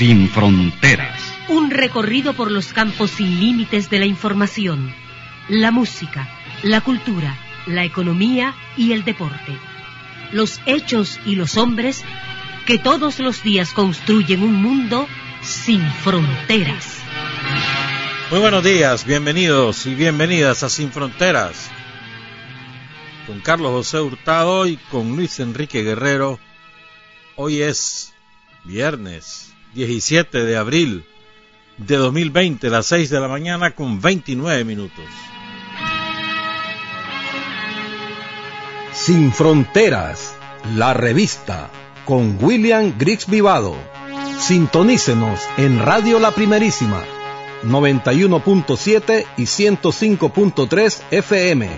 Sin fronteras. Un recorrido por los campos sin límites de la información, la música, la cultura, la economía y el deporte. Los hechos y los hombres que todos los días construyen un mundo sin fronteras. Muy buenos días, bienvenidos y bienvenidas a Sin Fronteras. Con Carlos José Hurtado y con Luis Enrique Guerrero. Hoy es viernes 17 de abril de 2020, las 6 de la mañana con 29 minutos. Sin Fronteras, la revista con William Griggs Vivado. Sintonícenos en Radio La Primerísima 91.7 y 105.3 FM.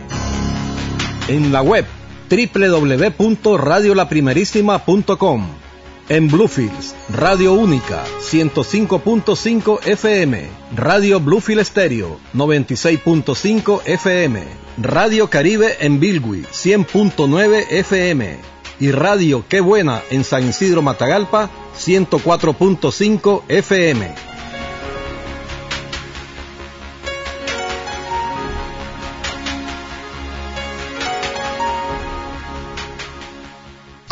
En la web www.radiolaprimerísima.com. En Bluefields, Radio Única 105.5 FM, Radio Bluefield Estéreo 96.5 FM, Radio Caribe en Bilwi 100.9 FM y Radio Qué Buena en San Isidro Matagalpa 104.5 FM.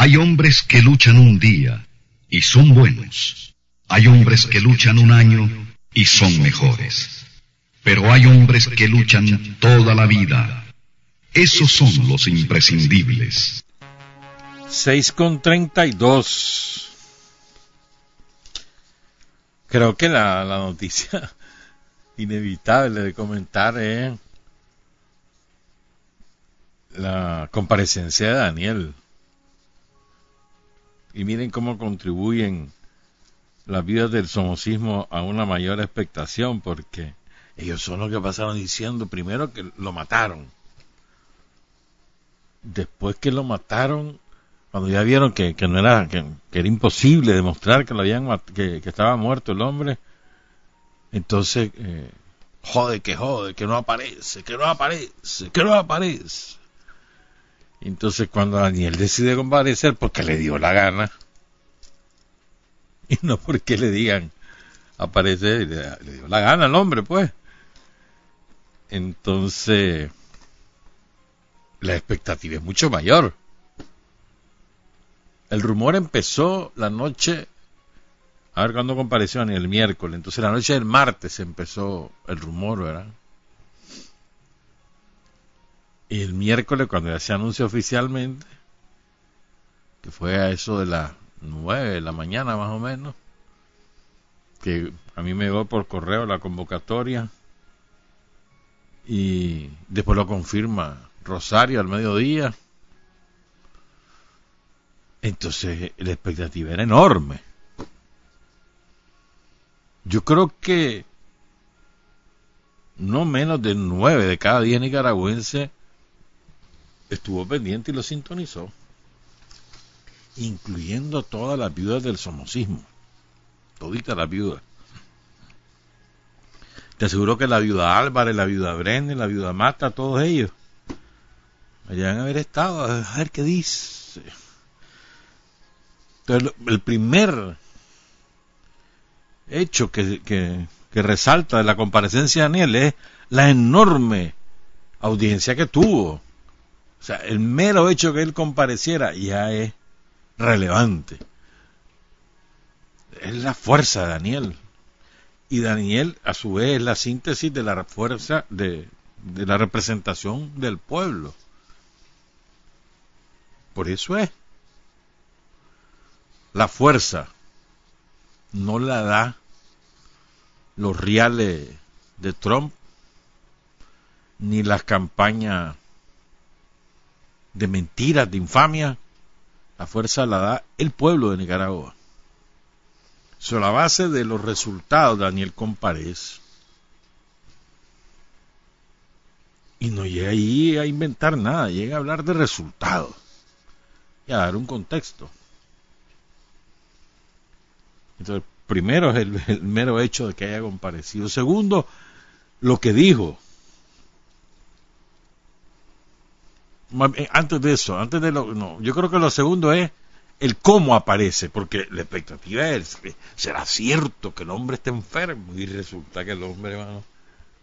Hay hombres que luchan un día y son buenos. Hay hombres que luchan un año y son mejores. Pero hay hombres que luchan toda la vida. Esos son los imprescindibles. 6 con 32. Creo que la, la noticia inevitable de comentar es la comparecencia de Daniel. Y miren cómo contribuyen las vidas del somocismo a una mayor expectación, porque ellos son los que pasaron diciendo primero que lo mataron. Después que lo mataron, cuando ya vieron que, no era, que, era imposible demostrar que lo habían que, que estaba muerto el hombre, entonces eh, jode que jode, que no aparece, que no aparece, que no aparece. Entonces cuando Daniel decide comparecer, porque le dio la gana, y no porque le digan aparece, le, le dio la gana al hombre, pues. Entonces, la expectativa es mucho mayor. El rumor empezó la noche, a ver cuándo compareció Daniel, el miércoles, entonces la noche del martes empezó el rumor, ¿verdad? El miércoles, cuando ya se anunció oficialmente, que fue a eso de las nueve de la mañana más o menos, que a mí me llegó por correo la convocatoria y después lo confirma Rosario al mediodía. Entonces la expectativa era enorme. Yo creo que no menos de nueve de cada diez nicaragüenses estuvo pendiente y lo sintonizó, incluyendo todas las viudas del somocismo, toditas las viudas. Te aseguro que la viuda Álvarez, la viuda Brenner, la viuda Mata, todos ellos, allá a haber estado, a ver qué dice. Entonces, el primer hecho que, que, que resalta de la comparecencia de Daniel es la enorme audiencia que tuvo. O sea, el mero hecho que él compareciera ya es relevante. Es la fuerza de Daniel. Y Daniel, a su vez, es la síntesis de la fuerza de, de la representación del pueblo. Por eso es. La fuerza no la da los reales de Trump ni las campañas de mentiras, de infamia, la fuerza la da el pueblo de Nicaragua. sobre la base de los resultados, Daniel Comparés, y no llega ahí a inventar nada, llega a hablar de resultados y a dar un contexto. Entonces, primero es el, mero hecho de que haya comparecido. Segundo, lo que dijo. Antes de eso, antes de lo, no, yo creo que lo segundo es el cómo aparece, porque la expectativa es, será cierto que el hombre está enfermo y resulta que el hombre, hermano,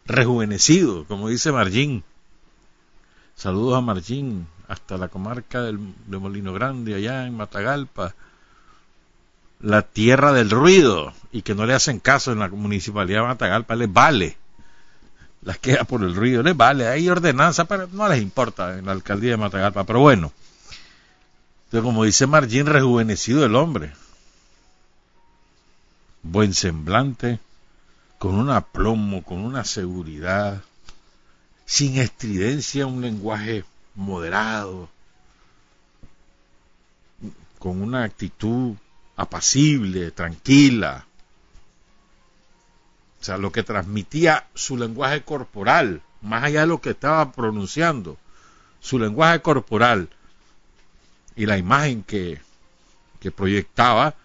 rejuvenecido, como dice Margín. Saludos a Margín, hasta la comarca del, de Molino Grande, allá en Matagalpa, la tierra del ruido, y que no le hacen caso en la municipalidad de Matagalpa, les vale. Las queda por el ruido, les vale. Hay ordenanza, pero no les importa en la alcaldía de Matagalpa. Pero bueno, entonces, como dice Margín, rejuvenecido el hombre. Buen semblante, con un aplomo, con una seguridad, sin estridencia, un lenguaje moderado, con una actitud apacible, tranquila. O sea, lo que transmitía su lenguaje corporal, más allá de lo que estaba pronunciando, su lenguaje corporal y la imagen que, que proyectaba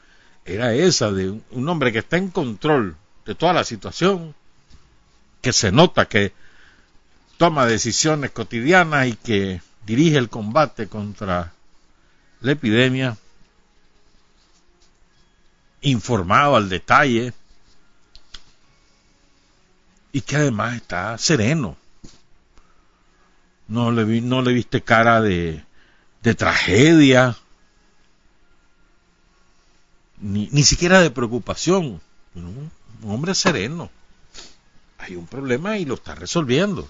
era esa de un hombre que está en control de toda la situación, que se nota que toma decisiones cotidianas y que dirige el combate contra la epidemia, informado al detalle y que además está sereno. No le, vi, no le viste cara de, de tragedia, ni, ni siquiera de preocupación. Un hombre sereno. Hay un problema y lo está resolviendo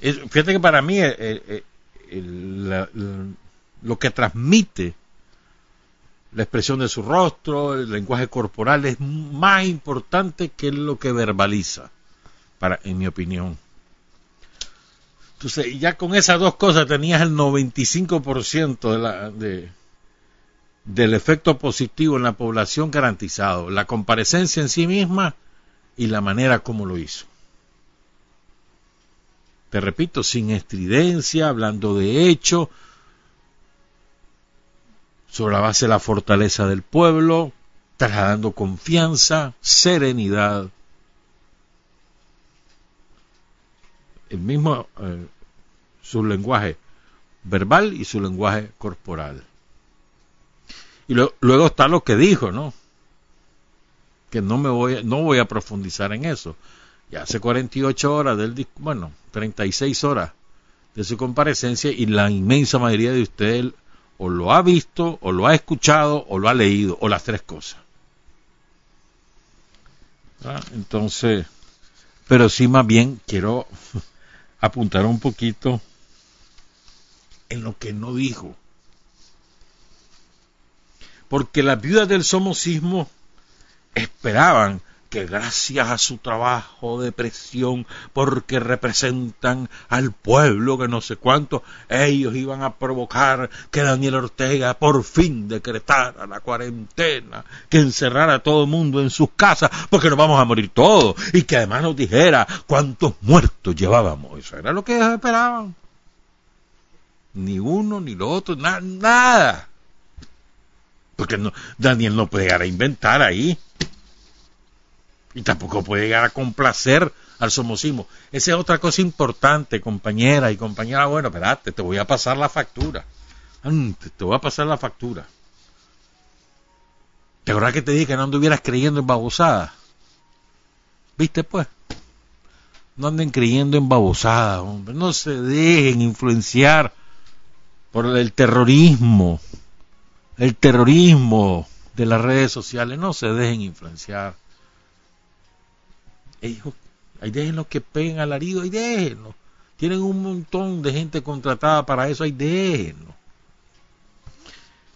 fíjate que para mí eh, eh, lo que transmite la expresión de su rostro, el lenguaje corporal es más importante que lo que verbaliza, para, en mi opinión. Entonces, ya con esas dos cosas tenías el 95% de la, de, del efecto positivo en la población garantizado, la comparecencia en sí misma y la manera como lo hizo te repito, sin estridencia, hablando de hecho, sobre la base de la fortaleza del pueblo, trasladando confianza, serenidad. El mismo, eh, su lenguaje verbal y su lenguaje corporal. Y luego está lo que dijo, ¿no? Que no me voy, no voy a profundizar en eso ya hace 48 horas del bueno, 36 horas de su comparecencia y la inmensa mayoría de ustedes o lo ha visto, o lo ha escuchado, o lo ha leído, o las tres cosas. ¿Ah? Entonces, pero sí más bien quiero apuntar un poquito en lo que no dijo. Porque las viudas del somocismo esperaban que gracias a su trabajo de presión, porque representan al pueblo que no sé cuánto, ellos iban a provocar que Daniel Ortega por fin decretara la cuarentena, que encerrara a todo el mundo en sus casas, porque nos vamos a morir todos, y que además nos dijera cuántos muertos llevábamos. Eso era lo que esperaban. Ni uno, ni lo otro, nada. Porque Daniel no puede a inventar ahí y tampoco puede llegar a complacer al somocismo. Esa es otra cosa importante, compañera y compañera. Bueno, espérate, te voy a pasar la factura. Te voy a pasar la factura. ¿Te acuerdas que te dije que no anduvieras creyendo en babosadas? ¿Viste pues? No anden creyendo en babosadas, hombre. No se dejen influenciar por el terrorismo. El terrorismo de las redes sociales. No se dejen influenciar ellos, ahí déjenlo que peguen alarido, ahí déjenlo. Tienen un montón de gente contratada para eso, ahí déjenlo.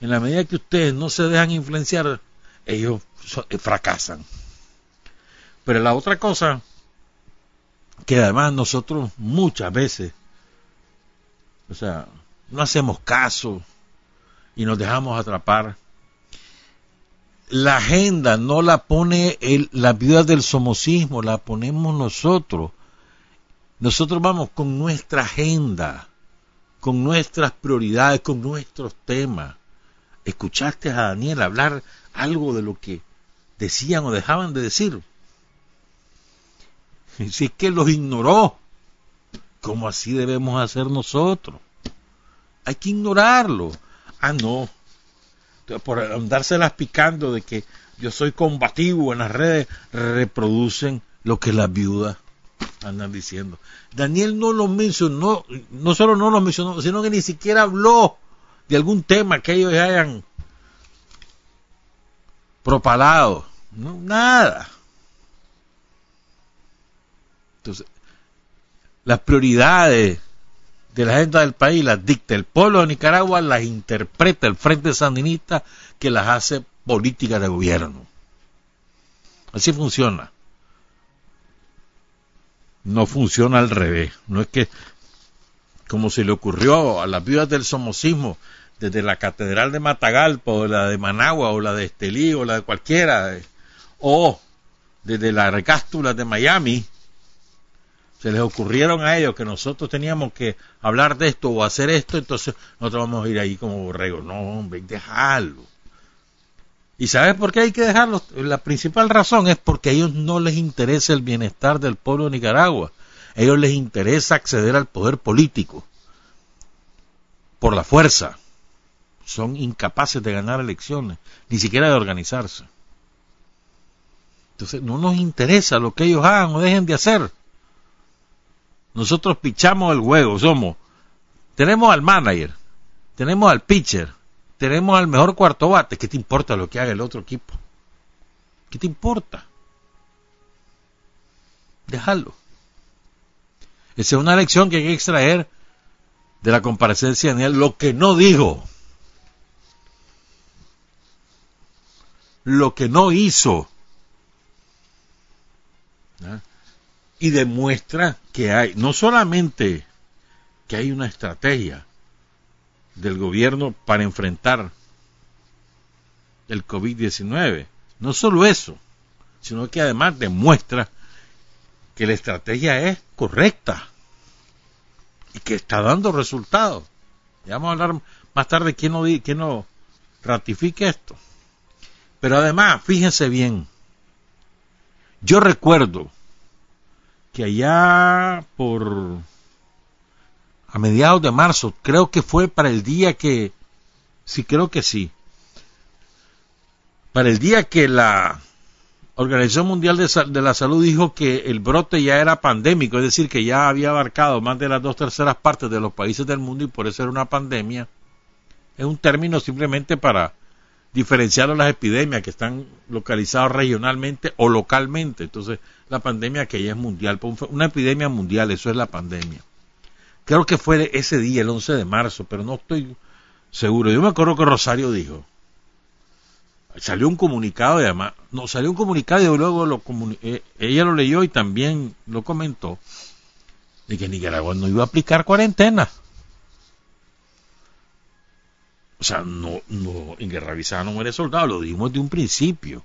En la medida que ustedes no se dejan influenciar, ellos eh, fracasan. Pero la otra cosa, que además nosotros muchas veces, o sea, no hacemos caso y nos dejamos atrapar, la agenda no la pone el, la viuda del somocismo, la ponemos nosotros. Nosotros vamos con nuestra agenda, con nuestras prioridades, con nuestros temas. ¿Escuchaste a Daniel hablar algo de lo que decían o dejaban de decir? Si es que los ignoró, ¿cómo así debemos hacer nosotros? Hay que ignorarlo. Ah, no. Por andárselas picando de que yo soy combativo en las redes, reproducen lo que las viudas andan diciendo. Daniel no lo mencionó, no solo no lo mencionó, sino que ni siquiera habló de algún tema que ellos hayan propalado. Nada. Entonces, las prioridades de la agenda del país las dicta el pueblo de Nicaragua, las interpreta el Frente Sandinista que las hace política de gobierno. Así funciona. No funciona al revés. No es que, como se le ocurrió a las viudas del somocismo, desde la Catedral de Matagalpa, o la de Managua, o la de Estelí, o la de cualquiera, o desde la recástula de Miami, se les ocurrieron a ellos que nosotros teníamos que hablar de esto o hacer esto, entonces nosotros vamos a ir ahí como borregos. No, hombre, dejarlo. ¿Y sabes por qué hay que dejarlo? La principal razón es porque a ellos no les interesa el bienestar del pueblo de Nicaragua. A ellos les interesa acceder al poder político por la fuerza. Son incapaces de ganar elecciones, ni siquiera de organizarse. Entonces no nos interesa lo que ellos hagan o dejen de hacer. Nosotros pichamos el juego, somos. Tenemos al manager, tenemos al pitcher, tenemos al mejor cuarto bate. ¿Qué te importa lo que haga el otro equipo? ¿Qué te importa? Déjalo. Esa es una lección que hay que extraer de la comparecencia de Daniel. Lo que no dijo, lo que no hizo, y demuestra que hay, no solamente que hay una estrategia del gobierno para enfrentar el COVID-19, no solo eso, sino que además demuestra que la estrategia es correcta y que está dando resultados. Ya vamos a hablar más tarde quién no, quién no ratifique esto. Pero además, fíjense bien, yo recuerdo que allá por a mediados de marzo, creo que fue para el día que, sí, creo que sí, para el día que la Organización Mundial de, de, la Salud dijo que el brote ya era pandémico, es decir, que ya había abarcado más de las dos terceras partes de los países del mundo y por eso era una pandemia, es un término simplemente para diferenciar las epidemias que están localizadas regionalmente o localmente. Entonces, la pandemia que ya es mundial, pues, una epidemia mundial, eso es la pandemia. Creo que fue ese día, el 11 de marzo, pero no estoy seguro. Yo me acuerdo que Rosario dijo, salió un comunicado y además, no, salió un comunicado y luego lo eh, ella lo leyó y también lo comentó, de que Nicaragua no iba a aplicar cuarentena. O sea, no, no, en Guerra Avisada no muere soldado, lo dijimos de un principio.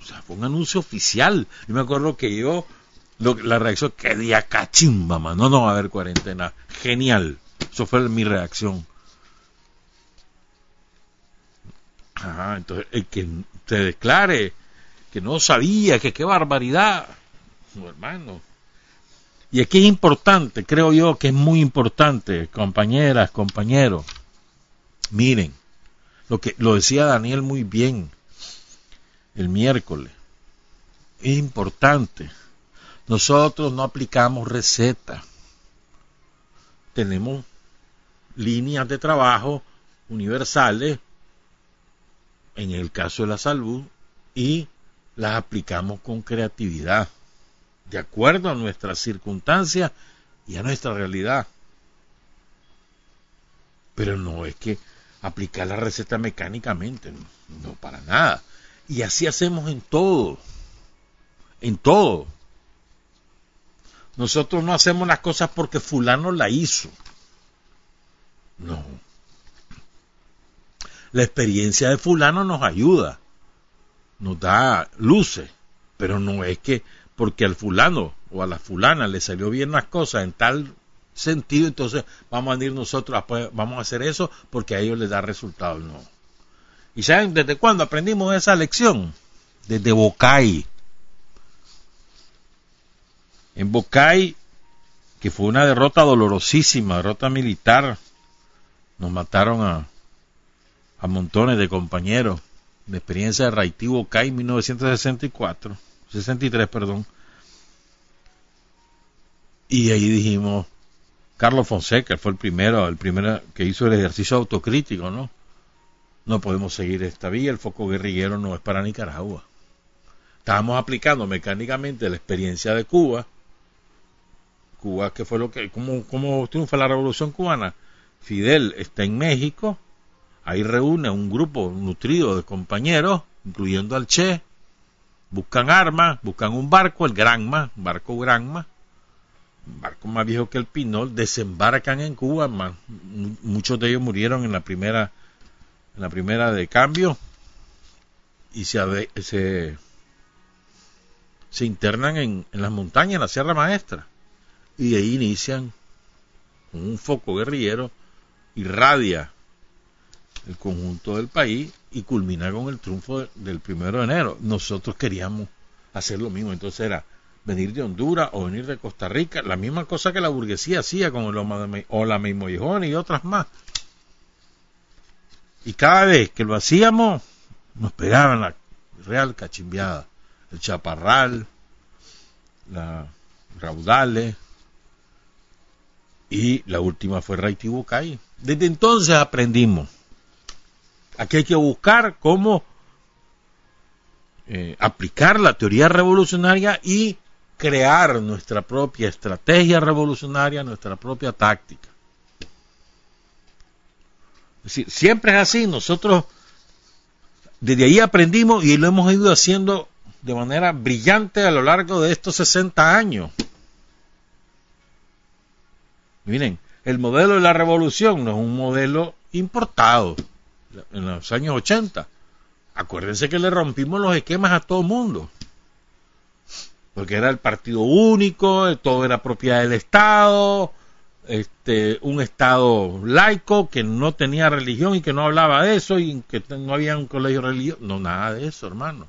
O sea, fue un anuncio oficial. Yo me acuerdo que yo, la reacción, que día cachimba. No, no va a haber cuarentena. Genial. Eso fue mi reacción. Ajá, entonces, el que se declare que no sabía, que qué barbaridad. No, hermano. Y aquí es importante, creo yo que es muy importante, compañeras, compañeros. Miren, lo que lo decía Daniel muy bien el miércoles. Es importante. Nosotros no aplicamos recetas. Tenemos líneas de trabajo universales en el caso de la salud y las aplicamos con creatividad, de acuerdo a nuestras circunstancias y a nuestra realidad. Pero no es que aplicar la receta mecánicamente, no para nada. Y así hacemos en todo. En todo. Nosotros no hacemos las cosas porque fulano la hizo. No. La experiencia de fulano nos ayuda. nos da luces, pero no es que porque al fulano o a la fulana le salió bien las cosas en tal sentido, entonces vamos a ir nosotros, vamos a hacer eso porque a ellos les da resultado, no. ¿Y saben desde cuándo aprendimos esa lección? Desde Bocay. En Bocay, que fue una derrota dolorosísima, derrota militar, nos mataron a, a montones de compañeros de experiencia de Raití Bocay 1964, 63, perdón. Y ahí dijimos, Carlos Fonseca fue el primero, el primero que hizo el ejercicio autocrítico, ¿no? No podemos seguir esta vía, el foco guerrillero no es para Nicaragua. Estábamos aplicando mecánicamente la experiencia de Cuba. Cuba, que fue lo que, ¿cómo, cómo triunfa la revolución cubana? Fidel está en México, ahí reúne un grupo nutrido de compañeros, incluyendo al Che, buscan armas, buscan un barco, el Granma, barco Granma, barco más viejo que el Pinol, desembarcan en Cuba, muchos de ellos murieron en la primera, en la primera de cambio y se, se, internan en, en, las montañas, en la Sierra Maestra, y de ahí inician un foco guerrillero, irradia el conjunto del país y culmina con el triunfo del primero de enero. Nosotros queríamos hacer lo mismo, entonces era venir de Honduras o venir de Costa Rica, la misma cosa que la burguesía hacía con el o la Meimoyejón y otras más. Y cada vez que lo hacíamos, nos pegaban la real cachimbiada, el chaparral, la raudales, y la última fue Raitibucay. Desde entonces aprendimos. Aquí hay que buscar cómo eh, aplicar la teoría revolucionaria y crear nuestra propia estrategia revolucionaria, nuestra propia táctica. Es decir, siempre es así, nosotros desde ahí aprendimos y lo hemos ido haciendo de manera brillante a lo largo de estos 60 años. Miren, el modelo de la revolución no es un modelo importado en los años 80. Acuérdense que le rompimos los esquemas a todo mundo porque era el partido único, todo era propiedad del Estado, este, un Estado laico que no tenía religión y que no hablaba de eso y que no había un colegio religioso, no, nada de eso, hermano.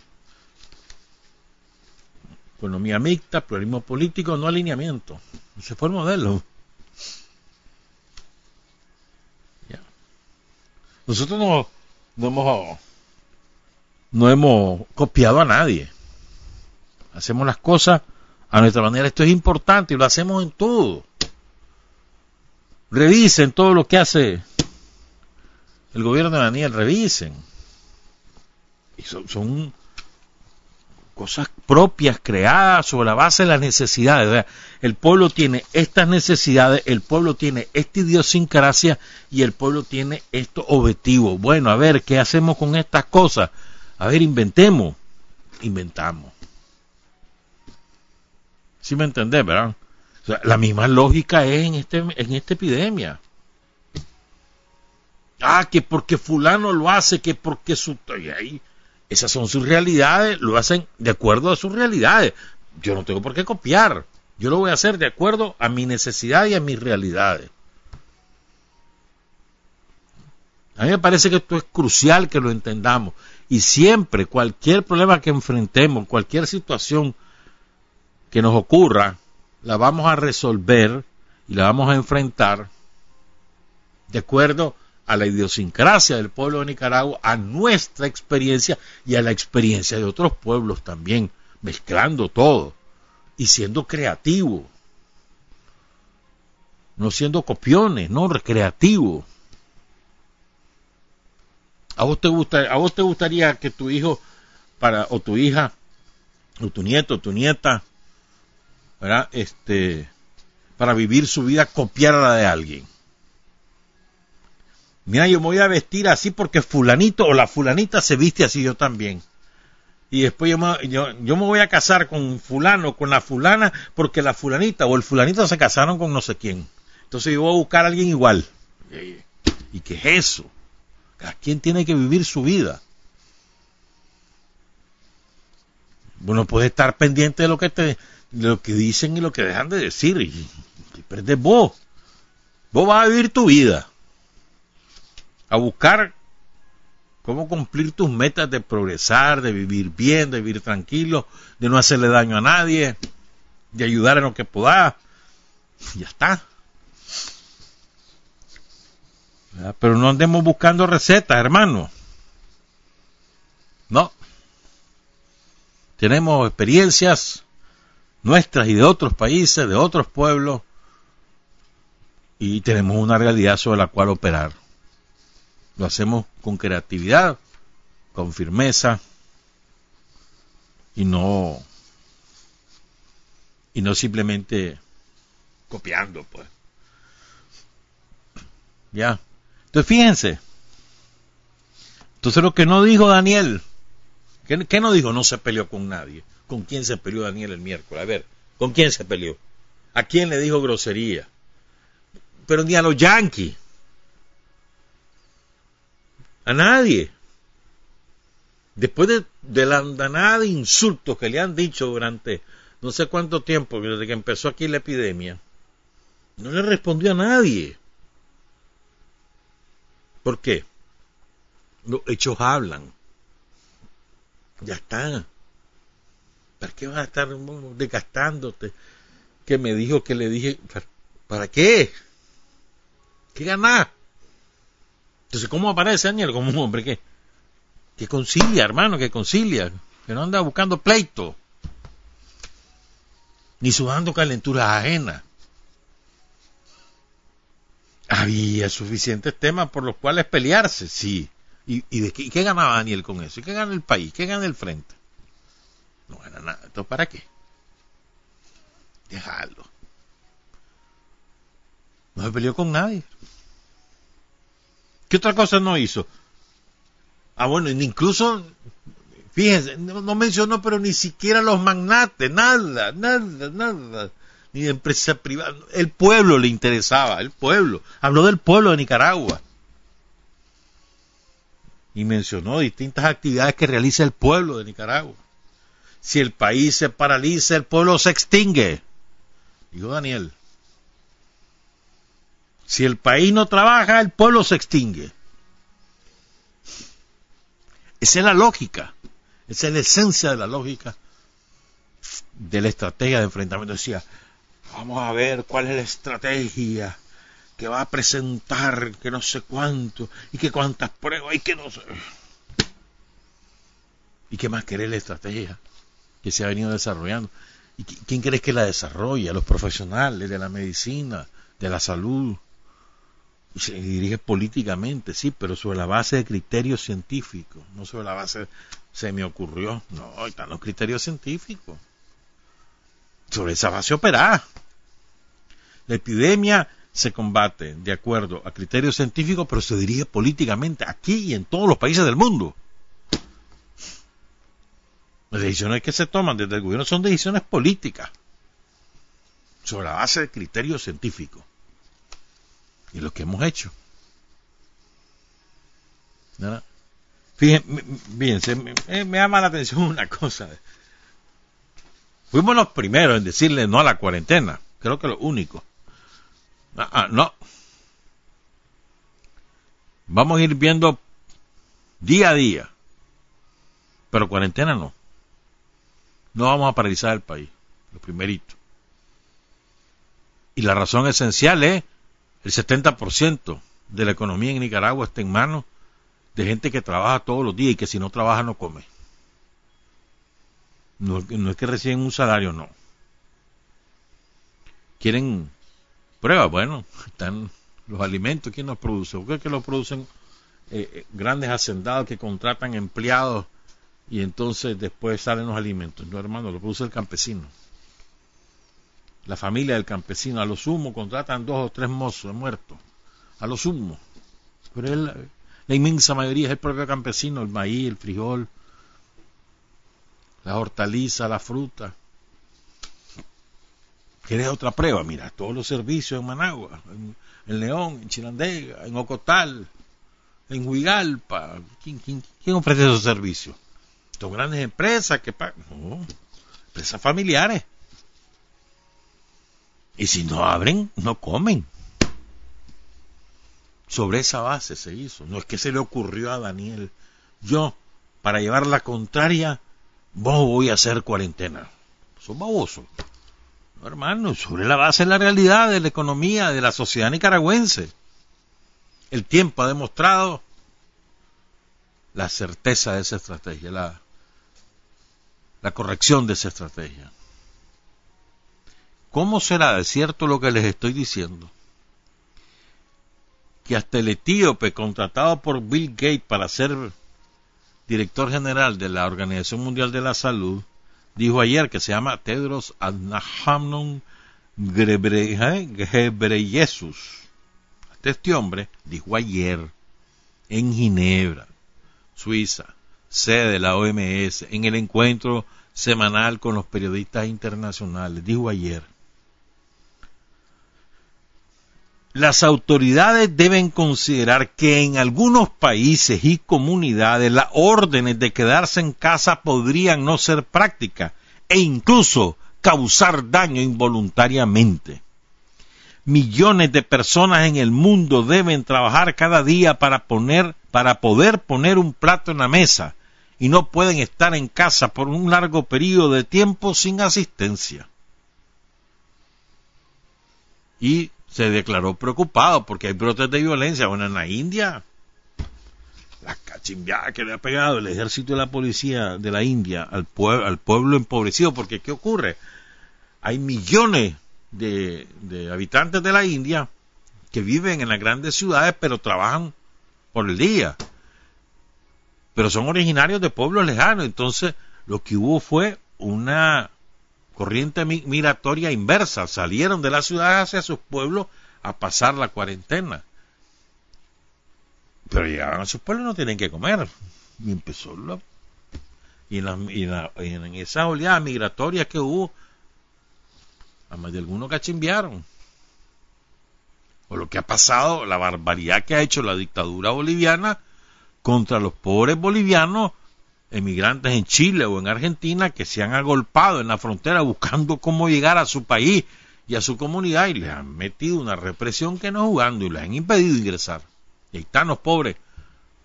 Economía mixta, pluralismo político, no alineamiento. Ese fue el modelo. Nosotros no, no hemos no hemos copiado a nadie. Hacemos las cosas a nuestra manera. Esto es importante y lo hacemos en todo. Revisen todo lo que hace el gobierno de Daniel, revisen. Y son, cosas propias, creadas sobre la base de las necesidades. El pueblo tiene estas necesidades, el pueblo tiene esta idiosincrasia y el pueblo tiene estos objetivos. Bueno, a ver, ¿qué hacemos con estas cosas? A ver, inventemos. Inventamos. ¿Sí me entendés, verdad? la misma lógica es en, este, en esta epidemia. Ah, que porque fulano lo hace, que porque su... esas son sus realidades, lo hacen de acuerdo a sus realidades. Yo no tengo por qué copiar. Yo lo voy a hacer de acuerdo a mi necesidad y a mis realidades. A mí me parece que esto es crucial que lo entendamos. Y siempre, cualquier problema que enfrentemos, cualquier situación que nos ocurra, la vamos a resolver y la vamos a enfrentar de acuerdo a la idiosincrasia del pueblo de Nicaragua, a nuestra experiencia y a la experiencia de otros pueblos también, mezclando todo y siendo creativo, no siendo copiones, no recreativo. ¿A vos te a vos te gustaría que tu hijo para o tu hija o tu nieto o tu nieta este, para vivir su vida, copiar a la de alguien. Mira, yo me voy a vestir así porque fulanito o la fulanita se viste así yo también. Y después yo me, voy a casar con fulano, con la fulana, porque la fulanita o el fulanito se casaron con no sé quién. Entonces yo voy a buscar a alguien igual. ¿Y qué es eso? Cada quien tiene que vivir su vida. Uno puede estar pendiente de lo que te, lo que dicen y lo que dejan de decir. Y, y vos. Vos vas a vivir tu vida. A buscar cómo cumplir tus metas de progresar, de vivir bien, de vivir tranquilo, de no hacerle daño a nadie, de ayudar en lo que puedas. Ya está. Pero no andemos buscando recetas, hermano. No. Tenemos experiencias nuestras y de otros países, de otros pueblos, y tenemos una realidad sobre la cual operar. Lo hacemos con creatividad, con firmeza, y no y no simplemente copiando, pues. Ya. Entonces fíjense. Entonces lo que no dijo Daniel, ¿qué, no dijo? No se peleó con nadie. ¿Con quién se peleó Daniel el miércoles? A ver, ¿con quién se peleó? ¿A quién le dijo grosería? Pero ni a los yanquis. A nadie. Después de, la andanada de insultos que le han dicho durante no sé cuánto tiempo, desde que empezó aquí la epidemia, no le respondió a nadie. ¿Por qué? Los hechos hablan. Ya está. ¿Para qué vas a estar desgastándote? Que me dijo que le dije, ¿para qué? ¿Qué ganar? Entonces, ¿cómo aparece Daniel como un hombre que, que concilia, hermano, que concilia, que no anda buscando pleito, ni sudando calenturas ajenas? Había suficientes temas por los cuales pelearse, sí. ¿Y, y de qué, qué, ganaba Daniel con eso? ¿Y qué gana el país? ¿Qué gana el frente? No gana nada. ¿Entonces para qué? Dejarlo. No se peleó con nadie. ¿Qué otra cosa no hizo? Ah, bueno, incluso, fíjense, no, mencionó, pero ni siquiera los magnates, nada, nada, nada ni de empresa privada. El pueblo le interesaba, el pueblo. Habló del pueblo de Nicaragua. Y mencionó distintas actividades que realiza el pueblo de Nicaragua. Si el país se paraliza, el pueblo se extingue. Dijo Daniel. Si el país no trabaja, el pueblo se extingue. Esa es la lógica. Esa es la esencia de la lógica de la estrategia de enfrentamiento. Decía, Vamos a ver cuál es la estrategia que va a presentar, que no sé cuánto, y que cuántas pruebas, y que no sé. ¿Y qué más querés la estrategia que se ha venido desarrollando? ¿Y quién crees que la desarrolla? Los profesionales de la medicina, de la salud. Se dirige políticamente, sí, pero sobre la base de criterios científicos, no sobre la base, se me ocurrió, no, están los criterios científicos. Sobre esa base operar. La epidemia se combate de acuerdo a criterios científicos, pero se dirige políticamente aquí y en todos los países del mundo. Las decisiones que se toman desde el gobierno son decisiones políticas, sobre la base de criterios científicos. Y lo que hemos hecho. Fíjense, me, me llama la atención una cosa. Fuimos los primeros en decirle no a la cuarentena. Creo que lo único. Ah, ah, no. Vamos a ir viendo día a día. Pero cuarentena no. No vamos a paralizar el país. Lo primerito. Y la razón esencial es el 70% de la economía en Nicaragua está en manos de gente que trabaja todos los días y que si no trabaja no come. No, es que reciben un salario, no. Quieren Prueba, bueno, están los alimentos, ¿quién los produce? ¿Por qué que los producen eh, eh, grandes hacendados que contratan empleados y entonces después salen los alimentos? No, hermano, lo produce el campesino. La familia del campesino, a lo sumo, contratan dos o tres mozos muertos. A lo sumo. Pero él, la inmensa mayoría es el propio campesino, el maíz, el frijol, la hortaliza, la fruta. ¿Quieres otra prueba? Mira, todos los servicios en Managua, en, León, en Chirandega, en Ocotal, en Huigalpa. ¿Quién, ofrece esos servicios? Estas grandes empresas que pagan. No, empresas familiares. Y si no abren, no comen. Sobre esa base se hizo. No es que se le ocurrió a Daniel. Yo, para llevar la contraria, voy a hacer cuarentena. Son babosos. No, hermano, sobre la base de la realidad de la economía, de la sociedad nicaragüense. El tiempo ha demostrado la certeza de esa estrategia, la, la corrección de esa estrategia. ¿Cómo será de cierto lo que les estoy diciendo? Que hasta el etíope contratado por Bill Gates para ser director general de la Organización Mundial de la Salud, dijo ayer que se llama Tedros Adhanom Ghebreyesus. Este hombre dijo ayer en Ginebra, Suiza, sede de la OMS, en el encuentro semanal con los periodistas internacionales, dijo ayer, las autoridades deben considerar que en algunos países y comunidades las órdenes de quedarse en casa podrían no ser prácticas e incluso causar daño involuntariamente. Millones de personas en el mundo deben trabajar cada día para poner para poder poner un plato en la mesa y no pueden estar en casa por un largo periodo de tiempo sin asistencia. Y se declaró preocupado porque hay brotes de violencia. Bueno, en la India, la cachimbiada que le ha pegado el ejército y la policía de la India al, pueblo, al pueblo empobrecido, porque ¿qué ocurre? Hay millones de, de habitantes de la India que viven en las grandes ciudades, pero trabajan por el día. Pero son originarios de pueblos lejanos. Entonces, lo que hubo fue una corriente migratoria inversa. Salieron de la ciudad hacia sus pueblos a pasar la cuarentena. Pero llegaban a sus pueblos y no tienen que comer. Y empezó la... Y en, la, y, en, esa oleada migratoria que hubo, a más de algunos cachimbiaron. O lo que ha pasado, la barbaridad que ha hecho la dictadura boliviana contra los pobres bolivianos emigrantes en Chile o en Argentina que se han agolpado en la frontera buscando cómo llegar a su país y a su comunidad y les han metido una represión que no jugando y les han impedido ingresar. Y ahí están los pobres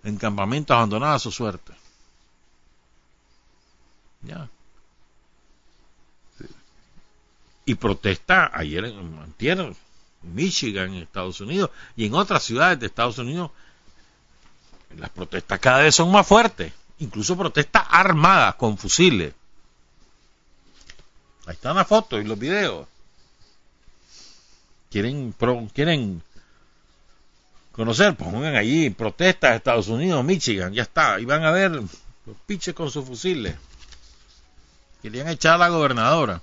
en campamentos abandonados a su suerte. Ya. Y protesta ayer en Michigan, en Estados Unidos, y en otras ciudades de Estados Unidos, las protestas cada vez son más fuertes incluso protestas armadas con fusiles. Ahí están las fotos y los videos. Quieren, quieren conocer, pongan allí protestas Estados Unidos, Michigan, ya está. Y van a ver los piches con sus fusiles. Querían echar a la gobernadora.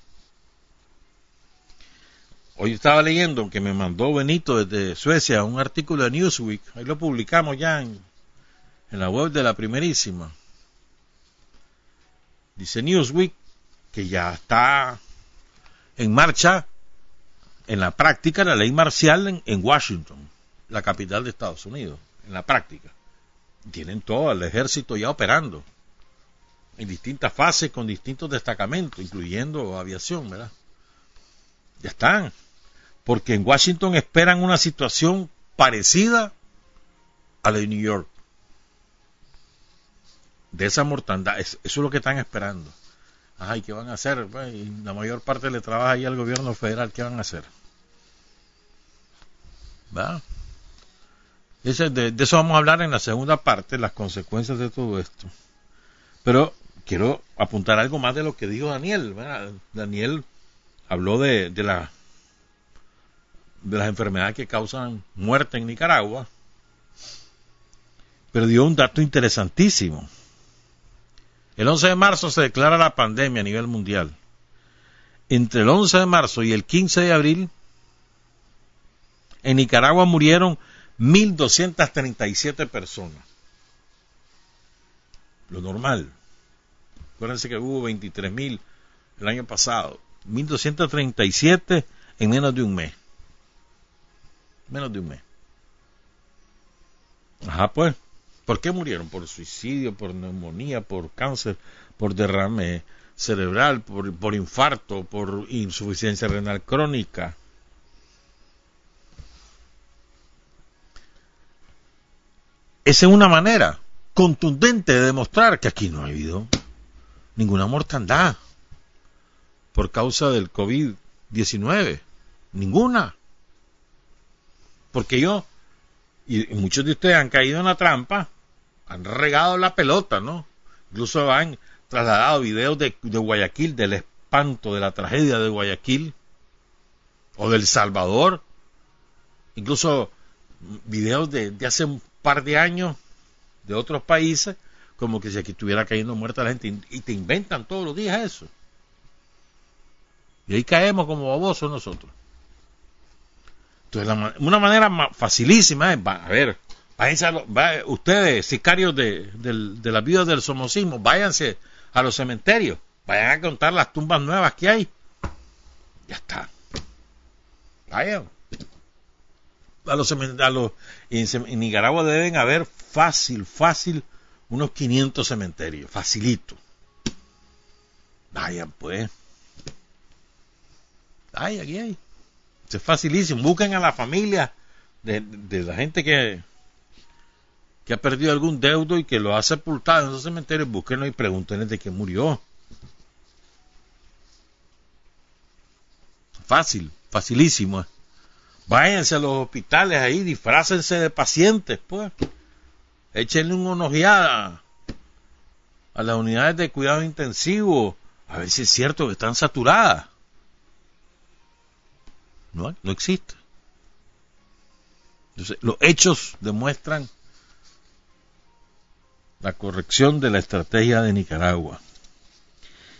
Hoy estaba leyendo que me mandó Benito desde Suecia un artículo de Newsweek. Ahí lo publicamos ya en, en la web de la primerísima dice Newsweek, que ya está en marcha en la práctica la ley marcial en, Washington, la capital de Estados Unidos, en la práctica. Tienen todo el ejército ya operando en distintas fases con distintos destacamentos, incluyendo aviación, ¿verdad? Ya están. Porque en Washington esperan una situación parecida a la de New York de esa mortandad. eso es lo que están esperando. Ay, ¿qué van a hacer? Pues, la mayor parte le trabaja ahí al gobierno federal. ¿Qué van a hacer? ¿Va? de, eso vamos a hablar en la segunda parte, las consecuencias de todo esto. Pero quiero apuntar algo más de lo que dijo Daniel. Daniel habló de, de, la, de las enfermedades que causan muerte en Nicaragua, pero dio un dato interesantísimo. El 11 de marzo se declara la pandemia a nivel mundial. Entre el 11 de marzo y el 15 de abril, en Nicaragua murieron 1.237 personas. Lo normal. Acuérdense que hubo 23.000 el año pasado. 1.237 en menos de un mes. Menos de un mes. Ajá, pues. ¿Por qué murieron? Por suicidio, por neumonía, por cáncer, por derrame cerebral, por, infarto, por insuficiencia renal crónica. Esa es una manera contundente de demostrar que aquí no ha habido ninguna mortandad por causa del COVID-19. Ninguna. Porque yo, y muchos de ustedes han caído en la trampa, han regado la pelota, ¿no? Incluso han trasladado videos de, Guayaquil, del espanto, de la tragedia de Guayaquil, o del Salvador, incluso videos de, de hace un par de años de otros países, como que si aquí estuviera cayendo muerta la gente, y te inventan todos los días eso. Y ahí caemos como babosos nosotros. Entonces, una manera facilísima es, a ver, ustedes, sicarios de, de la vida del somosismo, váyanse a los cementerios, vayan a contar las tumbas nuevas que hay. Ya está. Vayan. A los, a los en, Nicaragua deben haber fácil, fácil, unos 500 cementerios, facilito. Vayan pues. Ay, aquí hay. Es facilísimo. Busquen a la familia de, la gente que, que ha perdido algún deudo y que lo ha sepultado en esos cementerios. Búsquenlo y pregúntenle de qué murió. Fácil, facilísimo. Váyanse a los hospitales ahí, disfrácense de pacientes, pues. Échenle una ojeada a las unidades de cuidado intensivo, a ver si es cierto que están saturadas. No, no existe. los hechos demuestran la corrección de la estrategia de Nicaragua.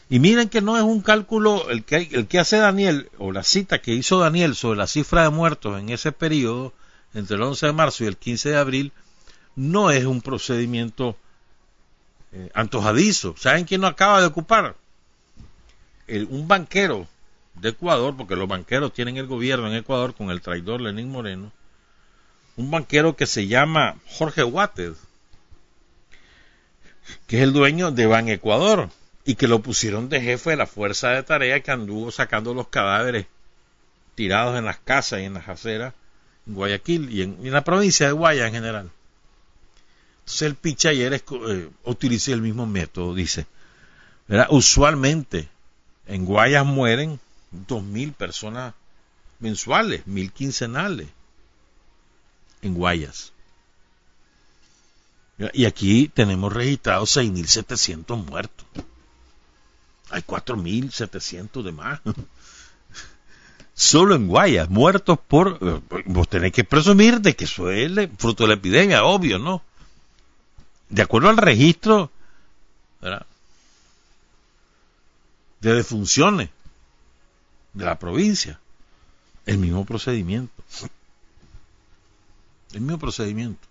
Y miren que no es un cálculo el que, el que hace Daniel, o la cita que hizo Daniel sobre la cifra de muertos en ese periodo, entre el 11 de marzo y el 15 de abril, no es un procedimiento eh, antojadizo. ¿Saben quién no acaba de ocupar? un banquero de Ecuador, porque los banqueros tienen el gobierno en Ecuador con el traidor Lenín Moreno, un banquero que se llama Jorge Waters, que es el dueño de Ban Ecuador, y que lo pusieron de jefe de la fuerza de tarea que anduvo sacando los cadáveres tirados en las casas y en las aceras en Guayaquil y en, la provincia de Guaya en general. Entonces el picha ayer eh, utiliza el mismo método, dice. Usualmente en Guayas mueren dos mil personas mensuales, mil quincenales en Guayas. Y aquí tenemos registrados 6.700 muertos. Hay 4.700 de más. Solo en Guayas, muertos por... Eh, vos tenés que presumir de que es fruto de la epidemia, obvio, ¿no? De acuerdo al registro de defunciones de la provincia. El mismo procedimiento. El mismo procedimiento.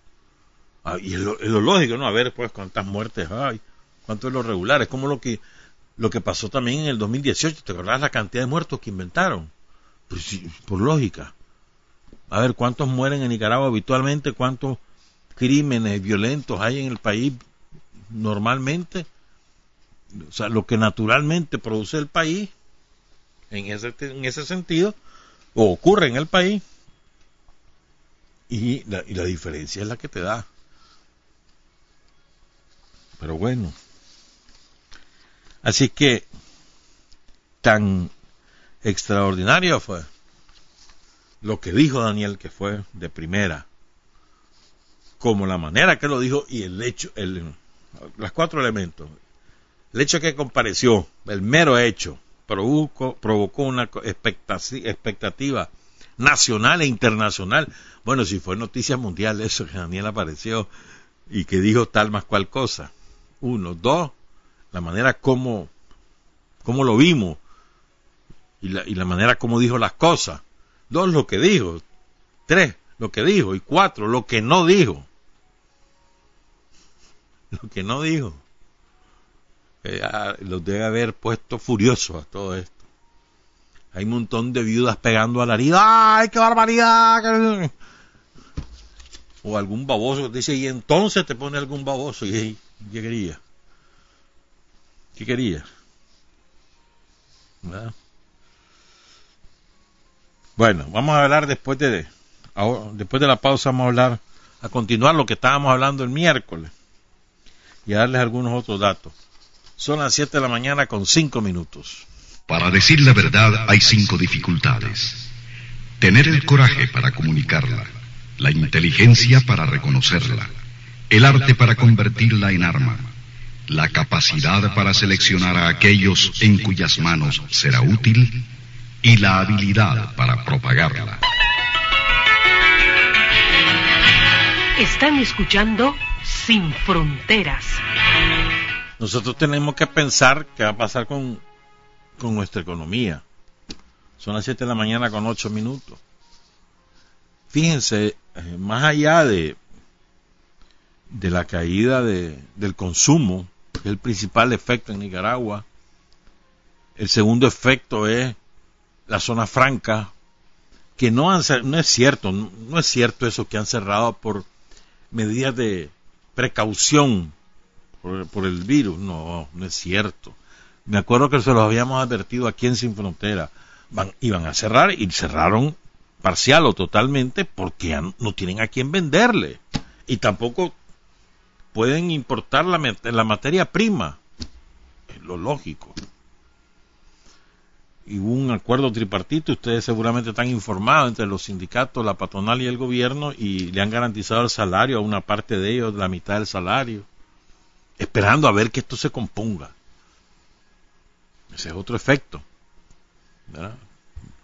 Ah, y es lo, lógico, ¿no? A ver, pues, cuántas muertes hay, cuánto es lo regular. Es como lo que, lo que pasó también en el 2018. ¿Te acordás la cantidad de muertos que inventaron? Pues, por lógica. A ver, ¿cuántos mueren en Nicaragua habitualmente? ¿Cuántos crímenes violentos hay en el país normalmente? O sea, lo que naturalmente produce el país en ese, en ese sentido, o ocurre en el país, y la, y la diferencia es la que te da. Pero bueno. Así que tan extraordinario fue lo que dijo Daniel, que fue de primera, como la manera que lo dijo y el hecho, el, los cuatro elementos. El hecho que compareció, el mero hecho, provocó, provocó una expectativa nacional e internacional. Bueno, si fue noticia mundial eso que Daniel apareció y que dijo tal más cual cosa. Uno. Dos, la manera como, como lo vimos y la, y la manera como dijo las cosas. Dos, lo que dijo. Tres, lo que dijo. Y cuatro, lo que no dijo. Lo que no dijo. Eh, los debe haber puesto furiosos a todo esto. Hay un montón de viudas pegando a la herida. ¡Ay, qué barbaridad! O algún baboso dice, y entonces te pone algún baboso. Y ¿qué quería? ¿Qué quería? Bueno, vamos a hablar después de, después de la pausa, vamos a hablar, a continuar lo que estábamos hablando el miércoles y a darles algunos otros datos. Son las 7 de la mañana con 5 minutos. Para decir la verdad hay cinco dificultades. Tener el coraje para comunicarla, la inteligencia para reconocerla, el arte para convertirla en arma, la capacidad para seleccionar a aquellos en cuyas manos será útil y la habilidad para propagarla. Están escuchando Sin Fronteras. Nosotros tenemos que pensar qué va a pasar con con nuestra economía. Son las 7 de la mañana con 8 minutos. Fíjense, eh, más allá de, de la caída de, del consumo, que es el principal efecto en Nicaragua, el segundo efecto es la zona franca, que no, han, no es cierto, no es cierto eso que han cerrado por medidas de precaución por, el virus, no, no es cierto me acuerdo que se los habíamos advertido aquí en Sin Frontera. Iban a cerrar y cerraron parcial o totalmente porque no tienen a quién venderle. Y tampoco pueden importar la, la materia prima. Es lo lógico. Y hubo un acuerdo tripartito, ustedes seguramente están informados entre los sindicatos, la patronal y el gobierno, y le han garantizado el salario a una parte de ellos, la mitad del salario, esperando a ver que esto se componga. Ese es otro efecto.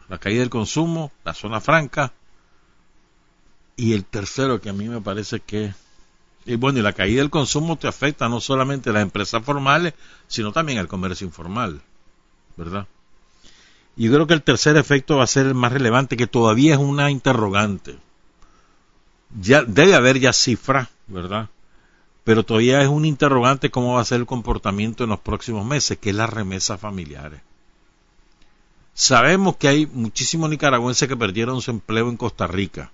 La caída del consumo, la zona franca. Y el tercero que a mí me parece que... Y bueno, y la caída del consumo te afecta no solamente a las empresas formales, sino también al comercio informal. ¿Verdad? Y yo creo que el tercer efecto va a ser el más relevante, que todavía es una interrogante. Ya, debe haber ya cifras, ¿verdad? pero todavía es un interrogante cómo va a ser el comportamiento en los próximos meses, que es las remesas familiares. Sabemos que hay muchísimos nicaragüenses que perdieron su empleo en Costa Rica.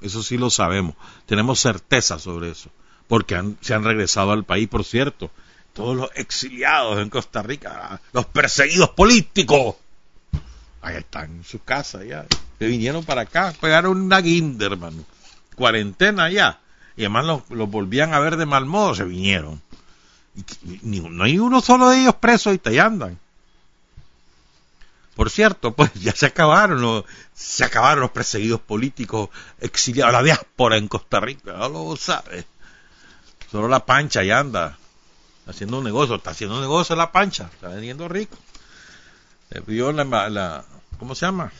Eso sí lo sabemos. Tenemos certeza sobre eso. Porque se han regresado al país, por cierto. Todos los exiliados en Costa Rica, los perseguidos políticos, ahí están en su casa ya. Se vinieron para acá, pegaron una guinda, hermano. Cuarentena ya y además los, volvían a ver de mal modo, se vinieron. Y, no hay uno solo de ellos preso y ahí andan. Por cierto, pues ya se acabaron se acabaron los perseguidos políticos exiliados, la diáspora en Costa Rica, no lo sabes. Solo la pancha ya anda haciendo un negocio, está haciendo un negocio la pancha, está vendiendo rico. Le dio la, ¿cómo se llama?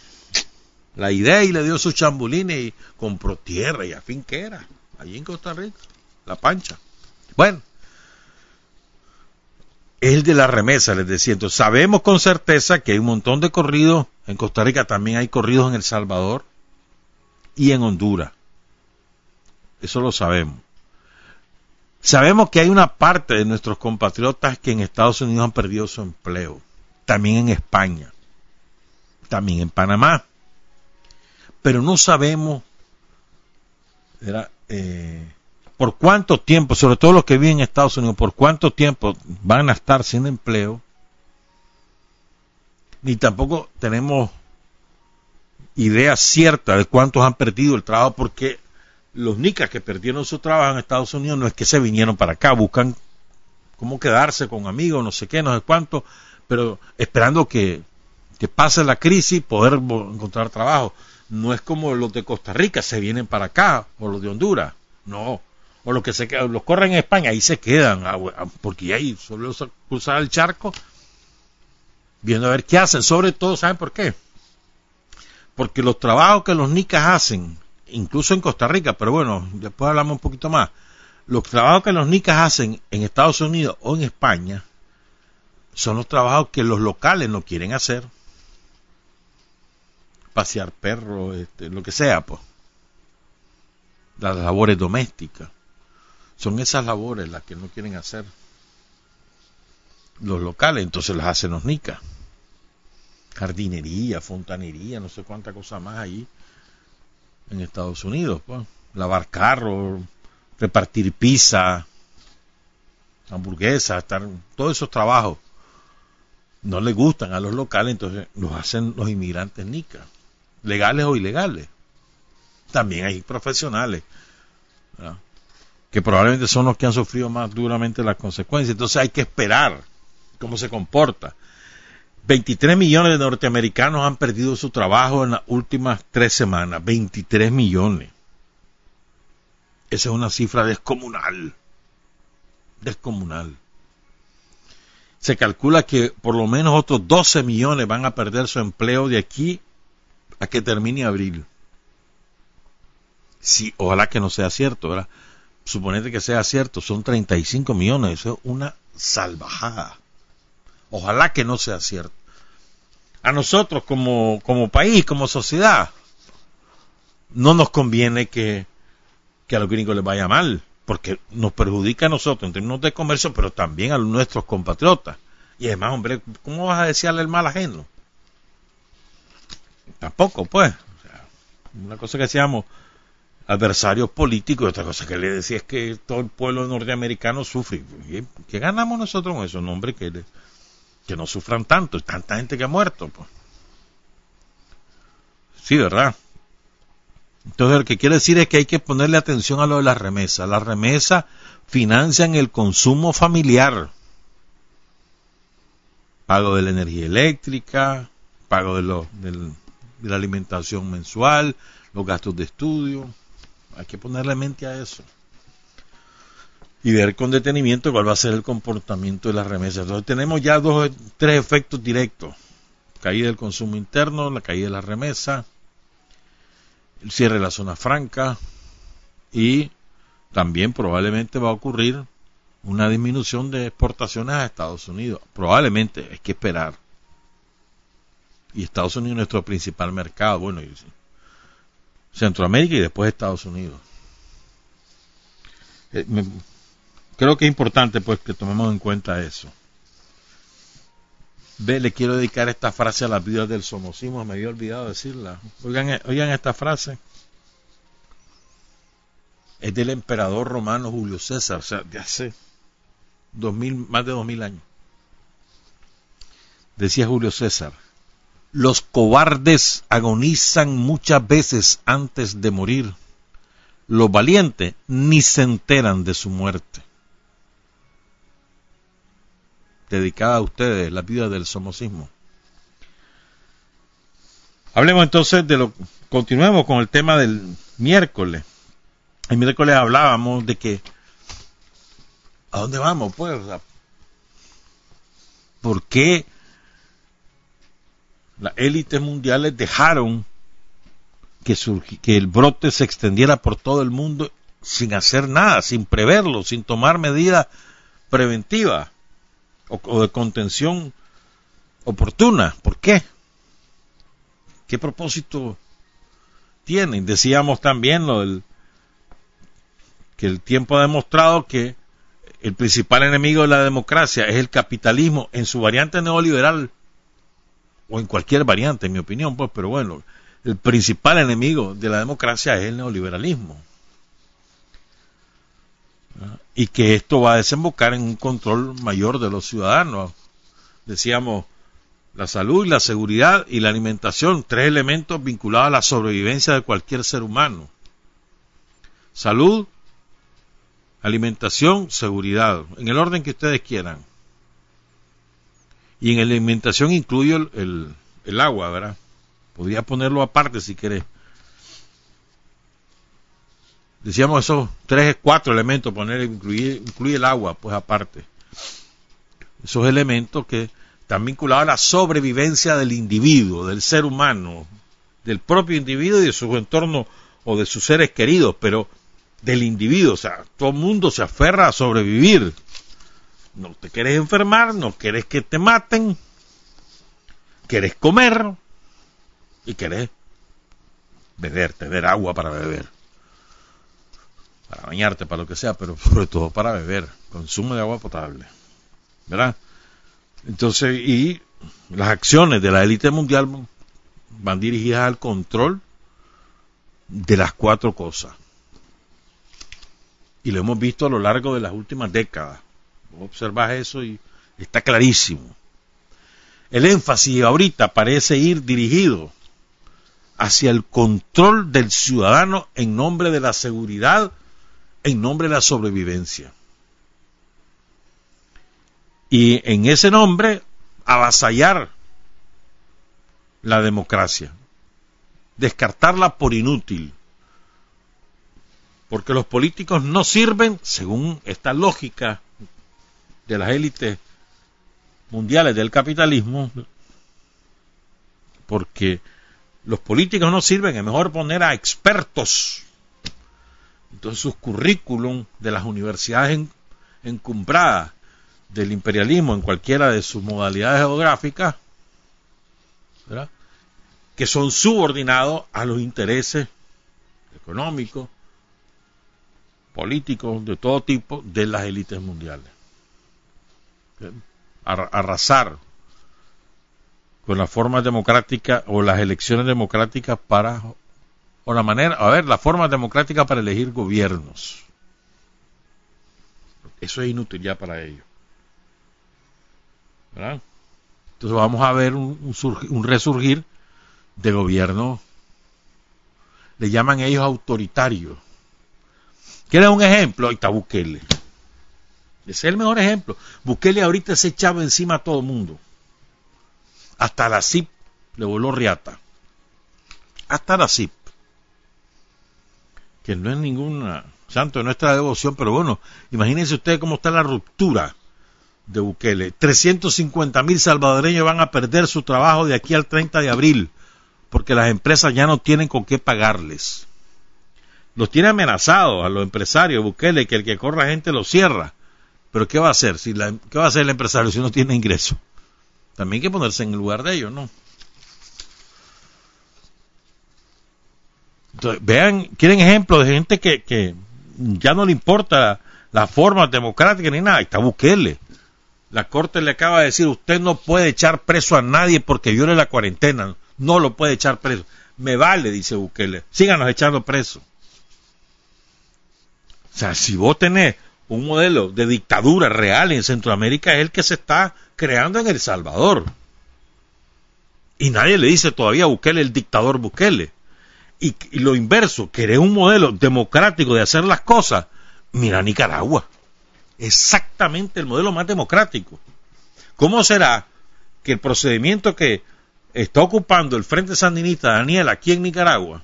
La idea y le dio su chambulines y compró tierra y a fin que era allí en Costa Rica, la pancha. Bueno, el de la remesa, les decía. Entonces, sabemos con certeza que hay un montón de corridos en Costa Rica, también hay corridos en El Salvador y en Honduras. Eso lo sabemos. Sabemos que hay una parte de nuestros compatriotas que en Estados Unidos han perdido su empleo, también en España, también en Panamá. Pero no sabemos eh, por cuánto tiempo, sobre todo los que viven en Estados Unidos, por cuánto tiempo van a estar sin empleo, ni tampoco tenemos idea cierta de cuántos han perdido el trabajo, porque los nicas que perdieron su trabajo en Estados Unidos no es que se vinieron para acá, buscan cómo quedarse con amigos, no sé qué, no sé cuánto, pero esperando que, que pase la crisis, poder encontrar trabajo. No es como los de Costa Rica, se vienen para acá, o los de Honduras, no, o los que se los corren en España, ahí se quedan, ah, ah, porque ahí solo cruzar el charco, viendo a ver qué hacen, sobre todo, ¿saben por qué? Porque los trabajos que los nicas hacen, incluso en Costa Rica, pero bueno, después hablamos un poquito más, los trabajos que los nicas hacen en Estados Unidos o en España, son los trabajos que los locales no quieren hacer pasear perros, este, lo que sea, pues. Las labores domésticas. Son esas labores las que no quieren hacer los locales, entonces las hacen los nicas. Jardinería, fontanería, no sé cuánta cosa más ahí en Estados Unidos, pues. lavar carros, repartir pizza, hamburguesas, estar, todos esos trabajos no le gustan a los locales, entonces los hacen los inmigrantes nicas, legales o ilegales. También hay profesionales que probablemente son los que han sufrido más duramente las consecuencias. Entonces hay que esperar cómo se comporta. 23 millones de norteamericanos han perdido su trabajo en las últimas tres semanas. 23 millones. Esa es una cifra descomunal. Descomunal. Se calcula que por lo menos otros 12 millones van a perder su empleo de aquí a que termine abril. Sí, ojalá que no sea cierto, ¿verdad? Suponete que sea cierto, son 35 millones, eso es una salvajada. Ojalá que no sea cierto. A nosotros como, como país, como sociedad, no nos conviene que, que a los gringos les vaya mal, porque nos perjudica a nosotros en términos de comercio, pero también a nuestros compatriotas. Y además, hombre, ¿cómo vas a desearle el mal ajeno? Tampoco, pues. una cosa que decíamos adversarios políticos, otra cosa que le decía es que todo el pueblo norteamericano sufre. ¿Qué ganamos nosotros con eso? No, hombre, que, que no sufran tanto, tanta gente que ha muerto. Pues. Sí, ¿verdad? Entonces, lo que quiere decir es que hay que ponerle atención a lo de las remesas. Las remesas financian el consumo familiar. Pago de la energía eléctrica, pago de, lo, de la alimentación mensual, los gastos de estudio. Hay que ponerle mente a eso. Y ver con detenimiento cuál va a ser el comportamiento de las remesas. Entonces tenemos ya dos, tres efectos directos. Caída del consumo interno, la caída de la remesa, el cierre de la zona franca y también probablemente va a ocurrir una disminución de exportaciones a Estados Unidos. Probablemente, hay que esperar. Y Estados Unidos es nuestro principal mercado. Bueno, Centroamérica y después Estados Unidos. Eh, creo que es importante pues que tomemos en cuenta eso. Ve, le quiero dedicar esta frase a las vidas del somocismo, me había olvidado decirla. Oigan, eh, oigan esta frase. Es del emperador romano Julio César, o sea, de hace dos mil, más de dos mil años. Decía Julio César, los cobardes agonizan muchas veces antes de morir. Los valientes ni se enteran de su muerte. Dedicada a ustedes, la vida del somocismo. Hablemos entonces de lo. Continuemos con el tema del miércoles. El miércoles hablábamos de que. ¿A dónde vamos? Pues. ¿Por qué? las élites mundiales dejaron que, que el brote se extendiera por todo el mundo sin hacer nada, sin preverlo, sin tomar medidas preventivas o, de contención oportuna. ¿Por qué? ¿Qué propósito tienen? Decíamos también lo del, que el tiempo ha demostrado que el principal enemigo de la democracia es el capitalismo en su variante neoliberal o en cualquier variante, en mi opinión, pues, pero bueno, el principal enemigo de la democracia es el neoliberalismo. Y que esto va a desembocar en un control mayor de los ciudadanos. Decíamos, la salud, la seguridad y la alimentación, tres elementos vinculados a la sobrevivencia de cualquier ser humano. Salud, alimentación, seguridad, en el orden que ustedes quieran. Y en la alimentación incluyo el, el, agua, ¿verdad? Podría ponerlo aparte si querés. Decíamos esos tres, cuatro elementos, poner, incluir, incluye el agua, pues aparte. Esos elementos que están vinculados a la sobrevivencia del individuo, del ser humano, del propio individuo y de su entorno o de sus seres queridos, pero del individuo, o sea, todo el mundo se aferra a sobrevivir, no te quieres enfermar, no quieres que te maten, quieres comer y quieres beber, tener agua para beber, para bañarte, para lo que sea, pero sobre todo para beber, consumo de agua potable, ¿verdad? Entonces, y las acciones de la élite mundial van dirigidas al control de las cuatro cosas. Y lo hemos visto a lo largo de las últimas décadas. Observas eso y está clarísimo. El énfasis ahorita parece ir dirigido hacia el control del ciudadano en nombre de la seguridad, en nombre de la sobrevivencia. Y en ese nombre, avasallar la democracia, descartarla por inútil, porque los políticos no sirven, según esta lógica de las élites mundiales del capitalismo, porque los políticos no sirven, es mejor poner a expertos. Entonces sus currículum de las universidades encumbradas del imperialismo en cualquiera de sus modalidades geográficas, que son subordinados a los intereses económicos, políticos de todo tipo de las élites mundiales. Arrasar con las formas democráticas o las elecciones democráticas para o la manera, a ver, la forma democrática para elegir gobiernos. Eso es inútil ya para ellos. ¿verdad? Entonces vamos a ver un, un, resurgir de gobierno, le llaman ellos autoritario. ¿Quieres un ejemplo? Ahí está Bukele. Ese es el mejor ejemplo. Bukele ahorita se echaba encima a todo el mundo. Hasta la CIP le voló riata. Hasta la CIP. Que no es ningún santo de nuestra devoción, pero bueno, imagínense ustedes cómo está la ruptura de Bukele. 350 mil salvadoreños van a perder su trabajo de aquí al 30 de abril, porque las empresas ya no tienen con qué pagarles. Los tiene amenazados a los empresarios, Bukele, que el que corra gente lo cierra. Pero ¿qué va a hacer? Si la, ¿Qué va a hacer el empresario si no tiene ingreso? También hay que ponerse en el lugar de ellos, ¿no? Vean, quieren ejemplos de gente que, que ya no le importa la forma democrática ni nada. está Bukele la Corte le acaba de decir, usted no puede echar preso a nadie porque viole la cuarentena, no lo puede echar preso. Me vale, dice Bukele, síganos echando preso. O sea, si vos tenés un modelo de dictadura real en Centroamérica, es el que se está creando en El Salvador. Y nadie le dice todavía a Bukele el dictador Bukele. Y, lo inverso, querés un modelo democrático de hacer las cosas, mira Nicaragua exactamente el modelo más democrático. ¿Cómo será que el procedimiento que está ocupando el Frente Sandinista Daniel aquí en Nicaragua,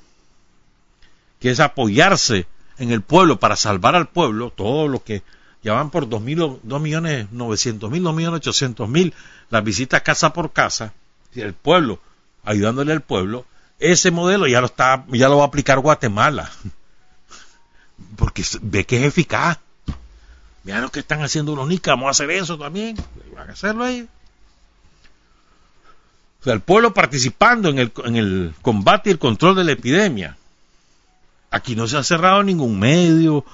que es apoyarse en el pueblo para salvar al pueblo, todo lo que ya van por dos, millones novecientos mil, dos millones ochocientos mil, las visitas casa por casa, el pueblo ayudándole al pueblo, ese modelo ya lo está, ya lo va a aplicar Guatemala, porque ve que es eficaz. Vean lo que están haciendo los nicas, vamos a hacer eso también. Van a hacerlo ahí. O sea, el pueblo participando en el, en el combate y el control de la epidemia. Aquí no se ha cerrado ningún medio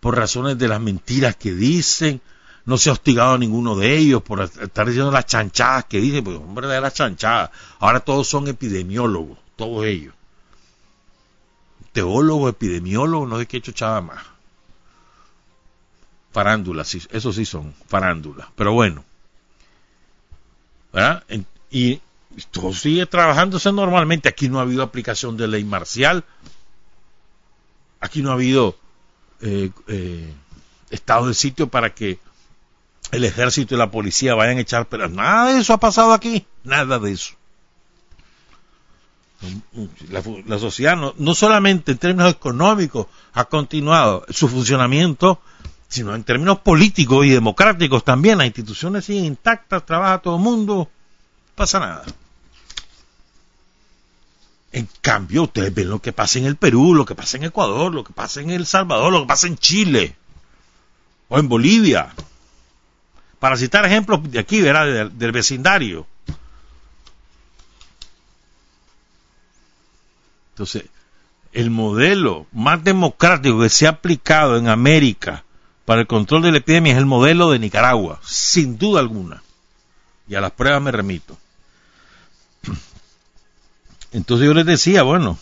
por razones de las mentiras que dicen. No se ha hostigado a ninguno de ellos por estar diciendo las chanchadas que dicen. Pues, hombre, de las chanchadas. Ahora todos son epidemiólogos, todos ellos. Teólogos, epidemiólogos, no sé qué chuchada más farándulas, eso sí son farándulas, pero bueno. ¿verdad? Y todo sigue trabajándose normalmente. Aquí no ha habido aplicación de ley marcial. Aquí no ha habido eh, eh, estado de sitio para que el ejército y la policía vayan a echar pero nada de eso ha pasado aquí nada de eso la, sociedad no, no, solamente en términos económicos ha continuado su funcionamiento sino en términos políticos y democráticos también. Las instituciones siguen intactas, trabaja todo el mundo, pasa nada. En cambio, ustedes ven lo que pasa en el Perú, lo que pasa en Ecuador, lo que pasa en El Salvador, lo que pasa en Chile o en Bolivia. Para citar ejemplos de aquí, ¿verdad? Del vecindario. Entonces, el modelo más democrático que se ha aplicado en América para el control de la epidemia es el modelo de Nicaragua, sin duda alguna. Y a las pruebas me remito. Entonces yo les decía, bueno,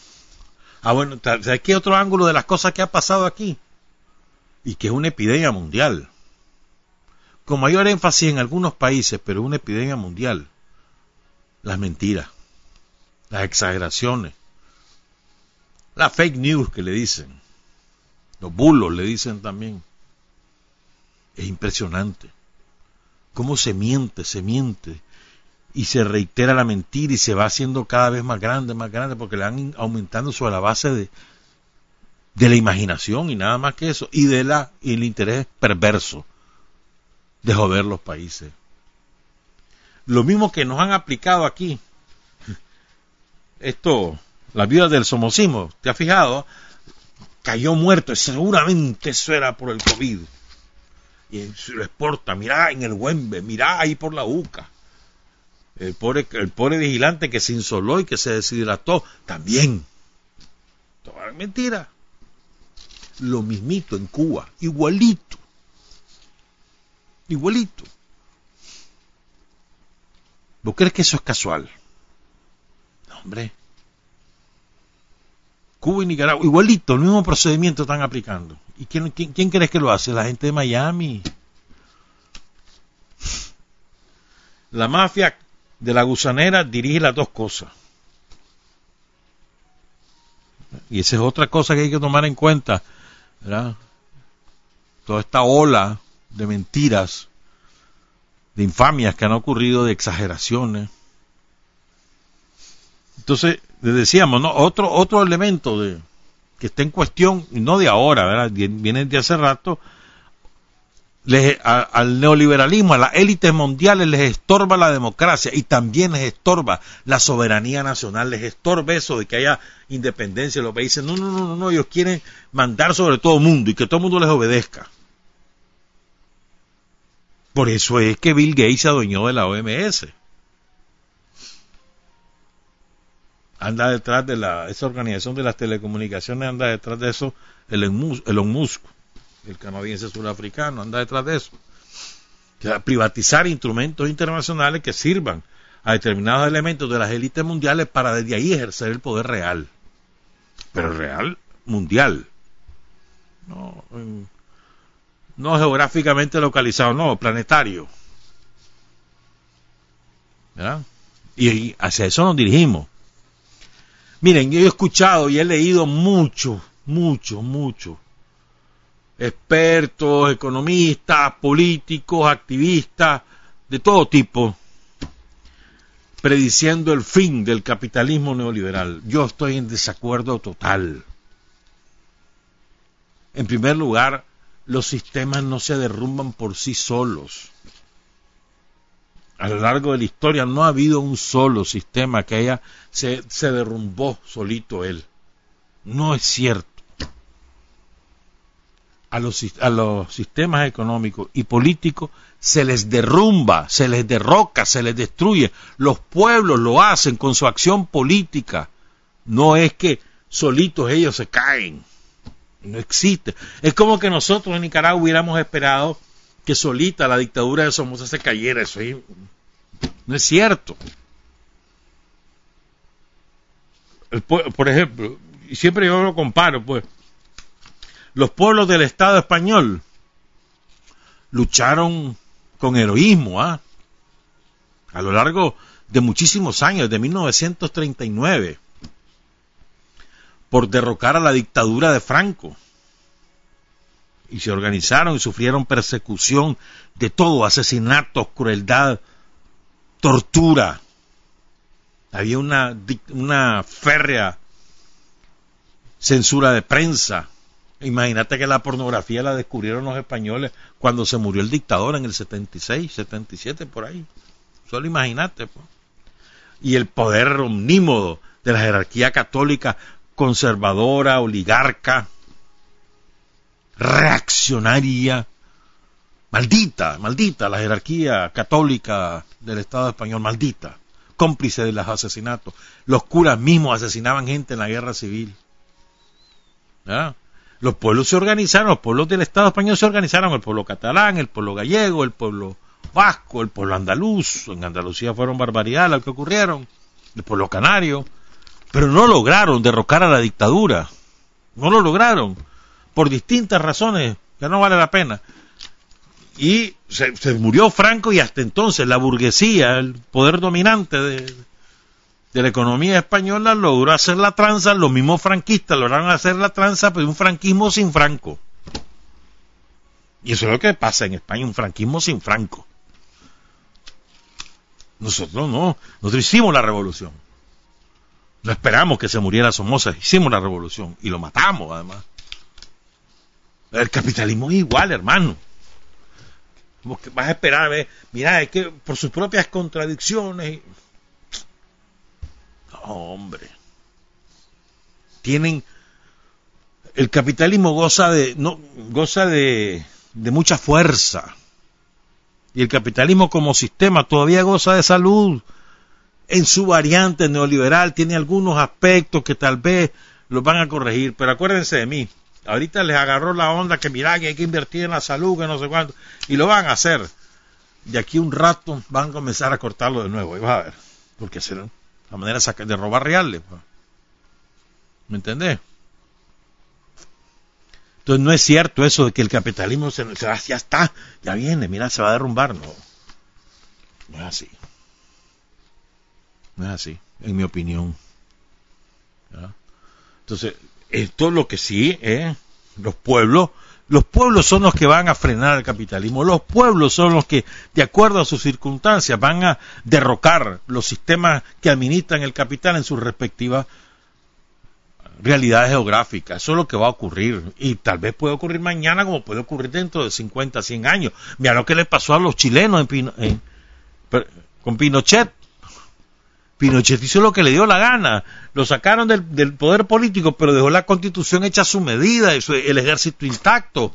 ah, bueno, ¿sabes qué otro ángulo de las cosas que ha pasado aquí? y que es una epidemia mundial. Con mayor énfasis en algunos países, pero una epidemia mundial. Las mentiras, las exageraciones, la fake news que le dicen, los bulos le dicen también. Es impresionante. Cómo se miente, se miente. Y se reitera la mentira y se va haciendo cada vez más grande, más grande, porque le van aumentando sobre la base de, de la imaginación y nada más que eso, y de la, y el interés perverso de joder los países. Lo mismo que nos han aplicado aquí. Esto, la vida del somocismo, ¿te has fijado? Cayó muerto, seguramente eso era por el COVID y se lo exporta, mirá en el Wembe, mirá ahí por la UCA. El pobre, el vigilante que se insoló y que se deshidrató, también. Toda mentira. Lo mismito en Cuba, igualito. Igualito. ¿Vos crees que eso es casual? No, hombre. Cuba y Nicaragua, igualito, el mismo procedimiento están aplicando. ¿Y quién, quién, crees que lo hace? La gente de Miami. La mafia de la gusanera dirige las dos cosas. Y esa es otra cosa que hay que tomar en cuenta. Toda esta ola de mentiras, de infamias que han ocurrido, de exageraciones. Entonces, le decíamos, ¿no? Otro, otro elemento de, que está en cuestión, no de ahora, viene de hace rato, al neoliberalismo, a las élites mundiales les estorba la democracia y también les estorba la soberanía nacional, les estorba eso de que haya independencia los países. No, no, no, no, no, ellos quieren mandar sobre todo el mundo y que todo el mundo les obedezca. Por eso es que Bill Gates se adueñó de la OMS. Anda detrás de la, esa organización de las telecomunicaciones, anda detrás de eso el Musk, el canadiense surafricano, anda detrás de eso. privatizar instrumentos internacionales que sirvan a determinados elementos de las élites mundiales para desde ahí ejercer el poder real. Pero real, mundial. No, no geográficamente localizado, no, planetario. ¿Verdad? Y hacia eso nos dirigimos. Miren, yo he escuchado y he leído mucho, mucho, mucho. Expertos, economistas, políticos, activistas, de todo tipo, prediciendo el fin del capitalismo neoliberal. Yo estoy en desacuerdo total. En primer lugar, los sistemas no se derrumban por sí solos a lo largo de la historia no ha habido un solo sistema que haya se, derrumbó solito él. No es cierto. A los, a los sistemas económicos y políticos se les derrumba, se les derroca, se les destruye. Los pueblos lo hacen con su acción política. No es que solitos ellos se caen. No existe. Es como que nosotros en Nicaragua hubiéramos esperado que solita la dictadura de Somoza se cayera. Eso no es cierto. por ejemplo, y siempre yo lo comparo, pues, los pueblos del Estado español lucharon con heroísmo, ¿ah? A lo largo de muchísimos años, de 1939, por derrocar a la dictadura de Franco y se organizaron y sufrieron persecución de todo, asesinatos, crueldad, tortura. Había una, una férrea censura de prensa. Imagínate que la pornografía la descubrieron los españoles cuando se murió el dictador en el 76, 77, por ahí. Solo imagínate. Y el poder omnímodo de la jerarquía católica conservadora, oligarca, reaccionaria. Maldita, maldita la jerarquía católica del Estado español, maldita, cómplice de los asesinatos. Los curas mismos asesinaban gente en la guerra civil. Los pueblos se organizaron, los pueblos del Estado español se organizaron, el pueblo catalán, el pueblo gallego, el pueblo vasco, el pueblo andaluz. En Andalucía fueron barbaridades las que ocurrieron, el pueblo canario, pero no lograron derrocar a la dictadura. No lo lograron por distintas razones ya no vale la pena. Y se, murió Franco y hasta entonces la burguesía, el poder dominante de, de la economía española logró hacer la tranza, los mismos franquistas lograron hacer la tranza, pero un franquismo sin Franco. Y eso es lo que pasa en España, un franquismo sin Franco. Nosotros no, nosotros hicimos la revolución. No esperamos que se muriera Somoza, hicimos la revolución y lo matamos además. El capitalismo es igual, hermano. Vas a esperar, mira, es que por sus propias contradicciones hombre. Tienen el capitalismo goza de no goza de, de mucha fuerza. Y el capitalismo como sistema todavía goza de salud. En su variante neoliberal tiene algunos aspectos que tal vez los van a corregir, pero acuérdense de mí. Ahorita les agarró la onda que mira que hay que invertir en la salud, que no sé cuánto, y lo van a hacer. De aquí un rato van a comenzar a cortarlo de nuevo, y vas a ver, porque serán la manera de robar reales. Pues. ¿Me entendés? Entonces no es cierto eso de que el capitalismo se, ya está, ya viene, mira, se va a derrumbar. No, no es así. No es así, en mi opinión. Entonces, esto lo que sí es, los pueblos los pueblos son los que van a frenar el capitalismo, los pueblos son los que, de acuerdo a sus circunstancias, van a derrocar los sistemas que administran el capital en sus respectivas realidades geográficas. Eso es lo que va a ocurrir. Y tal vez puede ocurrir mañana como puede ocurrir dentro de 50, 100 años. Mira lo que le pasó a los chilenos con Pinochet. Pinochet hizo lo que le dio la gana. Lo sacaron del, poder político, pero dejó la constitución hecha a su medida, el ejército intacto.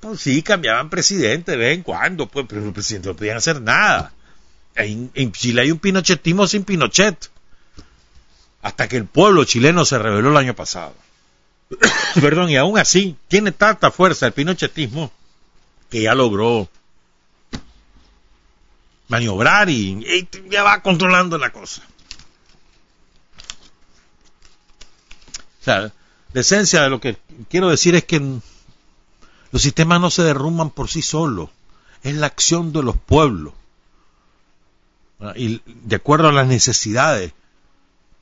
Pues sí, cambiaban presidente de vez en cuando, pues, pero los presidentes no podían hacer nada. En, en, Chile hay un pinochetismo sin Pinochet. Hasta que el pueblo chileno se rebeló el año pasado. Perdón, y aún así tiene tanta fuerza el pinochetismo que ya logró maniobrar y, ya va controlando la cosa. O sea, la esencia de lo que quiero decir es que los sistemas no se derrumban por sí solos, es la acción de los pueblos. Y de acuerdo a las necesidades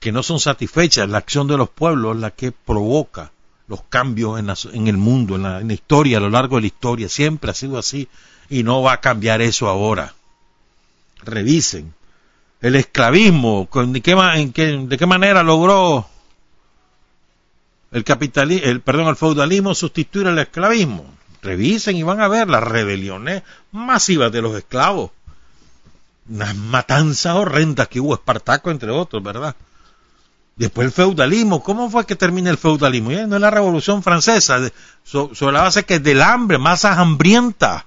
que no son satisfechas, la acción de los pueblos es la que provoca los cambios en, el mundo, en la, historia, a lo largo de la historia. Siempre ha sido así y no va a cambiar eso ahora revisen. El esclavismo, ¿de qué, en de qué manera logró el capitalismo, el, perdón, el feudalismo sustituir al esclavismo? Revisen y van a ver las rebeliones masivas de los esclavos. Unas matanzas horrendas que hubo Espartaco, entre otros, ¿verdad? Después el feudalismo, ¿cómo fue que termina el feudalismo? no es la revolución francesa, sobre la base que del hambre, masas hambrientas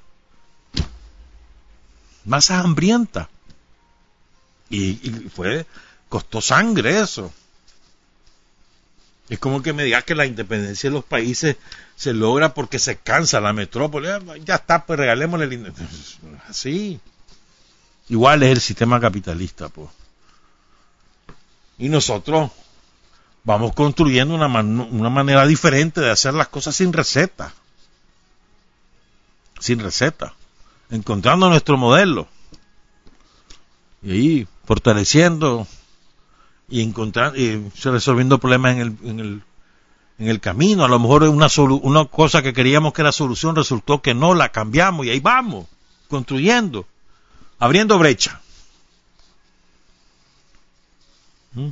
más hambrienta. Y, fue, costó sangre eso. Es como que me digas que la independencia de los países se logra porque se cansa la metrópoli. Ah, ya está, pues regalémosle el Así. Igual es el sistema capitalista, pues. Y nosotros vamos construyendo una, una manera diferente de hacer las cosas sin receta. Sin receta encontrando nuestro modelo y ahí fortaleciendo y encontrando y resolviendo problemas en el, en el, en el camino. A lo mejor una, una cosa que queríamos que era solución resultó que no, la cambiamos y ahí vamos, construyendo, abriendo brecha. ¿Mm?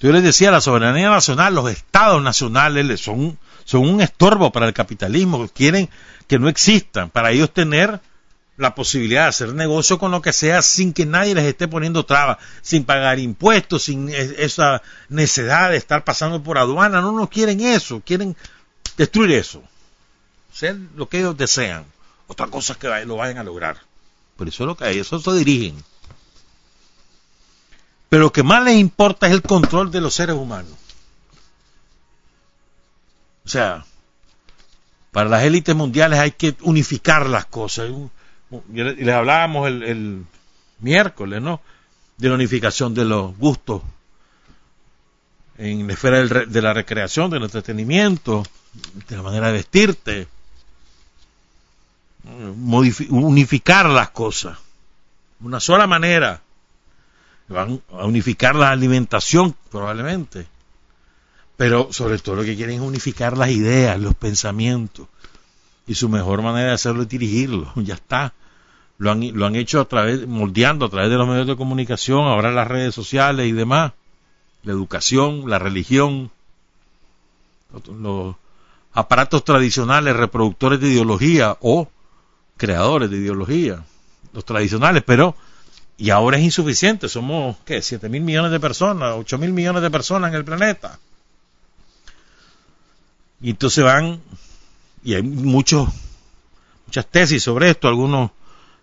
Yo les decía, la soberanía nacional, los estados nacionales son, son un estorbo para el capitalismo, quieren que no existan, para ellos tener la posibilidad de hacer negocio con lo que sea sin que nadie les esté poniendo trabas, sin pagar impuestos, sin esa necesidad de estar pasando por aduana. No, no quieren eso, quieren destruir eso, ser lo que ellos desean. Otra cosa es que lo vayan a lograr. Por eso es lo que hay, eso se dirigen. Pero lo que más les importa es el control de los seres humanos. O sea, para las élites mundiales hay que unificar las cosas. Les hablábamos el, miércoles, ¿no? De la unificación de los gustos en la esfera de la recreación, del entretenimiento, de la manera de vestirte, unificar las cosas. Una sola manera. Van a unificar la alimentación, probablemente. Pero sobre todo lo que quieren es unificar las ideas, los pensamientos. Y su mejor manera de hacerlo es dirigirlo. Ya está. Lo han, lo han hecho a través, moldeando a través de los medios de comunicación, ahora las redes sociales y demás. La educación, la religión, los aparatos tradicionales, reproductores de ideología o creadores de ideología, los tradicionales, pero y ahora es insuficiente, somos, ¿qué? 7 mil millones de personas, 8 mil millones de personas en el planeta. Y entonces van, y hay muchos, muchas tesis sobre esto, algunos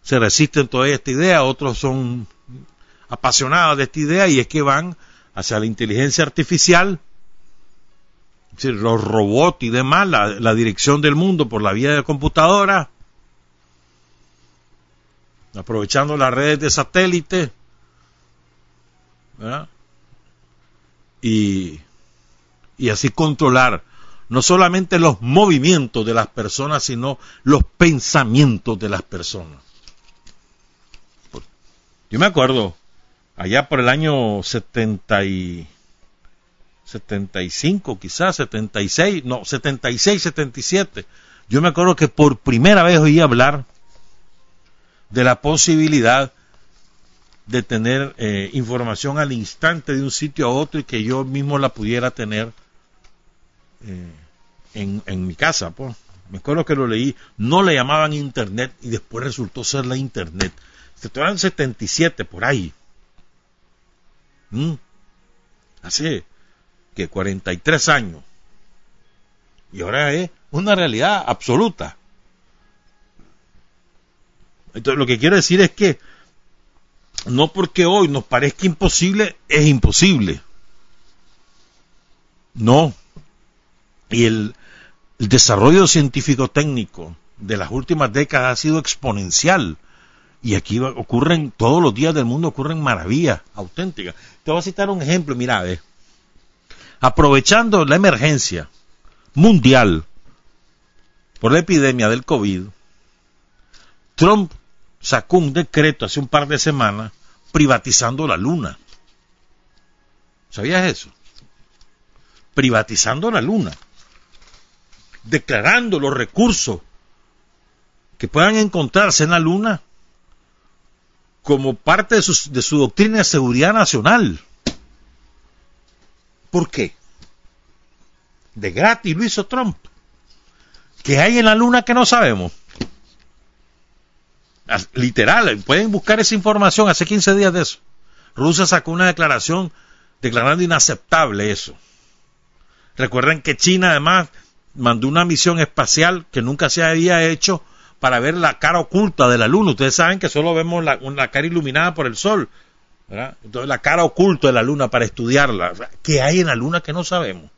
se resisten todavía a esta idea, otros son apasionados de esta idea, y es que van hacia la inteligencia artificial, los robots y demás, la, la dirección del mundo por la vía de computadora, aprovechando las redes de satélite, Y, y así controlar no solamente los movimientos de las personas, sino los pensamientos de las personas. Yo me acuerdo, allá por el año 70 y 75, quizás 76, no, 76, 77, yo me acuerdo que por primera vez oí hablar de la posibilidad de tener eh, información al instante de un sitio a otro y que yo mismo la pudiera tener eh, en, mi casa. Pues. Me acuerdo que lo leí, no le llamaban Internet y después resultó ser la Internet. Esto era en 77, por ahí. ¿Mm? Hace que 43 años. Y ahora es una realidad absoluta. Entonces, lo que quiero decir es que no porque hoy nos parezca imposible, es imposible. No. Y el, desarrollo científico-técnico de las últimas décadas ha sido exponencial. Y aquí ocurren, todos los días del mundo ocurren maravillas auténticas. Te voy a citar un ejemplo, mira, aprovechando la emergencia mundial por la epidemia del COVID, Trump sacó un decreto hace un par de semanas privatizando la luna. ¿Sabías eso? Privatizando la luna. Declarando los recursos que puedan encontrarse en la luna como parte de su, de su doctrina de seguridad nacional. ¿Por qué? De gratis lo hizo Trump. ¿Qué hay en la luna que no sabemos? literal, pueden buscar esa información hace 15 días de eso. Rusia sacó una declaración declarando inaceptable eso. Recuerden que China además mandó una misión espacial que nunca se había hecho para ver la cara oculta de la luna. Ustedes saben que solo vemos la, cara iluminada por el sol. Entonces la cara oculta de la luna para estudiarla. ¿Qué hay en la luna que no sabemos?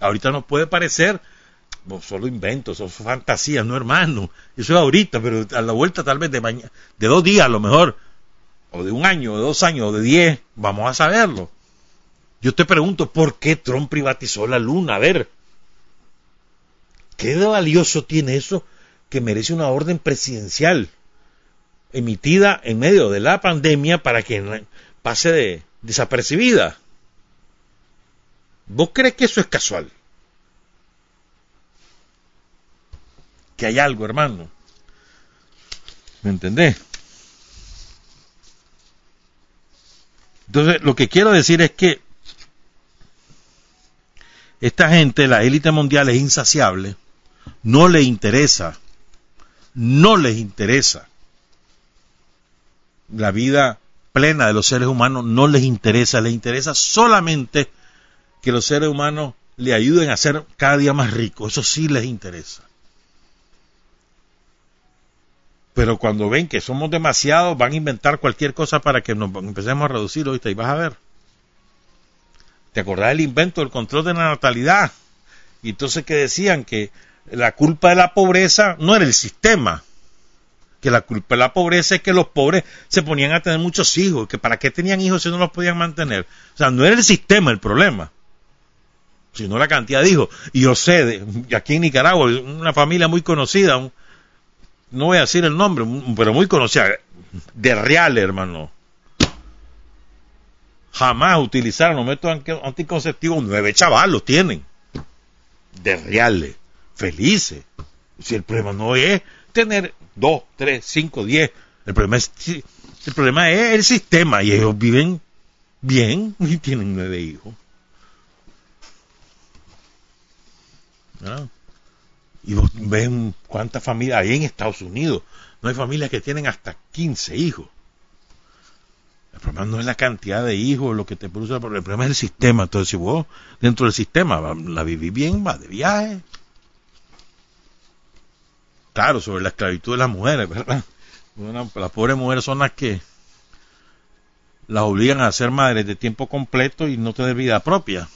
Ahorita nos puede parecer solo inventos, son fantasías, no hermano. Eso es ahorita, pero a la vuelta tal vez de mañana, de dos días a lo mejor, o de un año, o de dos años, o de diez, vamos a saberlo. Yo te pregunto, ¿por qué Trump privatizó la luna? A ver, ¿qué de valioso tiene eso que merece una orden presidencial emitida en medio de la pandemia para que pase de desapercibida? ¿Vos crees que eso es casual? que hay algo, hermano. ¿Me entendés? Entonces, lo que quiero decir es que esta gente, la élite mundial es insaciable, no le interesa, no les interesa la vida plena de los seres humanos, no les interesa, les interesa solamente que los seres humanos le ayuden a ser cada día más ricos, eso sí les interesa. pero cuando ven que somos demasiados van a inventar cualquier cosa para que nos empecemos a reducir, ahorita y vas a ver. ¿Te acordás del invento del control de la natalidad? Y entonces que decían que la culpa de la pobreza no era el sistema, que la culpa de la pobreza es que los pobres se ponían a tener muchos hijos, que para qué tenían hijos si no los podían mantener. O sea, no era el sistema el problema. sino la cantidad de hijos. Y yo sé, de, aquí en Nicaragua, una familia muy conocida, no voy a decir el nombre, pero muy conocida, de Real, hermano. Jamás utilizaron los métodos anticonceptivos, nueve chavalos tienen, de reales, felices. Si el problema no es tener dos, tres, cinco, diez, el problema es, el problema es el sistema y ellos viven bien y tienen nueve hijos. Y vos ven cuántas familias hay en Estados Unidos. No hay familias que tienen hasta 15 hijos. El problema no es la cantidad de hijos, lo que te produce, el problema es el sistema. Entonces, si vos dentro del sistema la vivís bien, va de viaje. Claro, sobre la esclavitud de las mujeres, ¿verdad? las pobres mujeres son las que las obligan a ser madres de tiempo completo y no tener vida propia.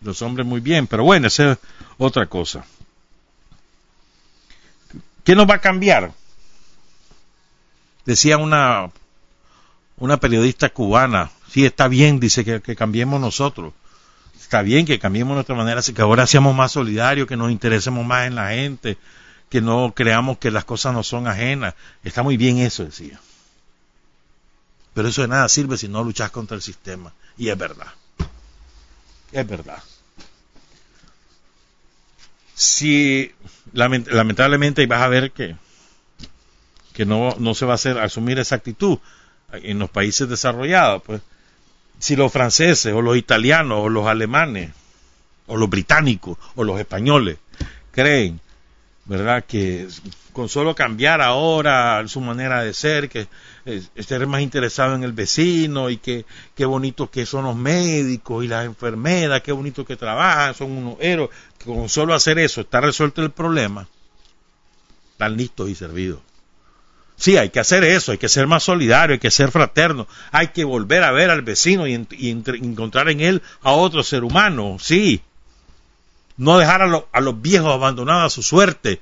Los hombres muy bien, pero bueno, esa es otra cosa. ¿Qué nos va a cambiar? Decía una una periodista cubana, sí, está bien, dice que, cambiemos nosotros. Está bien que cambiemos nuestra manera, así que ahora seamos más solidarios, que nos interesemos más en la gente, que no creamos que las cosas no son ajenas. Está muy bien eso, decía. Pero eso de nada sirve si no luchas contra el sistema. Y es verdad. Es verdad. Si lamentablemente vas a ver que, que no, no se va a hacer asumir esa actitud, en los países desarrollados, pues, si los franceses o los italianos o los alemanes o los británicos o los españoles creen, ¿verdad? Que con solo cambiar ahora su manera de ser, que estar más interesado en el vecino y que qué bonito que son los médicos y las enfermeras, qué bonito que trabajan, son unos héroes, que con solo hacer eso está resuelto el problema, están listos y servidos. Sí, hay que hacer eso, hay que ser más solidario, hay que ser fraterno, hay que volver a ver al vecino y, encontrar en él a otro ser humano, sí. No dejar a, a, los viejos abandonados a su suerte,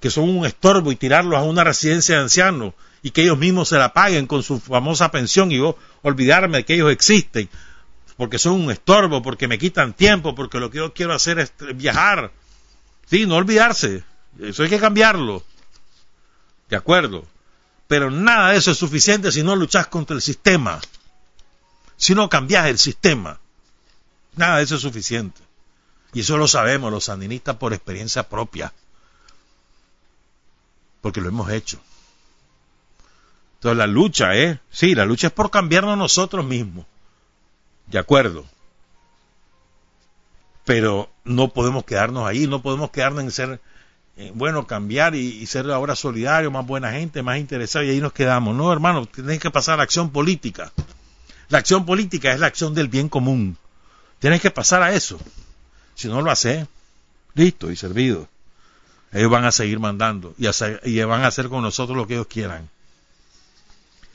que son un estorbo, y tirarlos a una residencia de ancianos y que ellos mismos se la paguen con su famosa pensión y yo olvidarme de que ellos existen, porque son un estorbo, porque me quitan tiempo, porque lo que yo quiero hacer es viajar. Sí, no olvidarse, eso hay que cambiarlo. ¿De acuerdo? Pero nada de eso es suficiente si no luchas contra el sistema. Si no cambias el sistema. Nada de eso es suficiente. Y eso lo sabemos los sandinistas por experiencia propia. Porque lo hemos hecho. Entonces la lucha es, sí, la lucha es por cambiarnos nosotros mismos. De acuerdo. Pero no podemos quedarnos ahí, no podemos quedarnos en ser eh, bueno, cambiar y, ser ahora solidario, más buena gente, más interesado, y ahí nos quedamos. No, hermano, tienes que pasar a la acción política. La acción política es la acción del bien común. Tienes que pasar a eso. Si no lo haces, listo y servido. Ellos van a seguir mandando y, y van a hacer con nosotros lo que ellos quieran.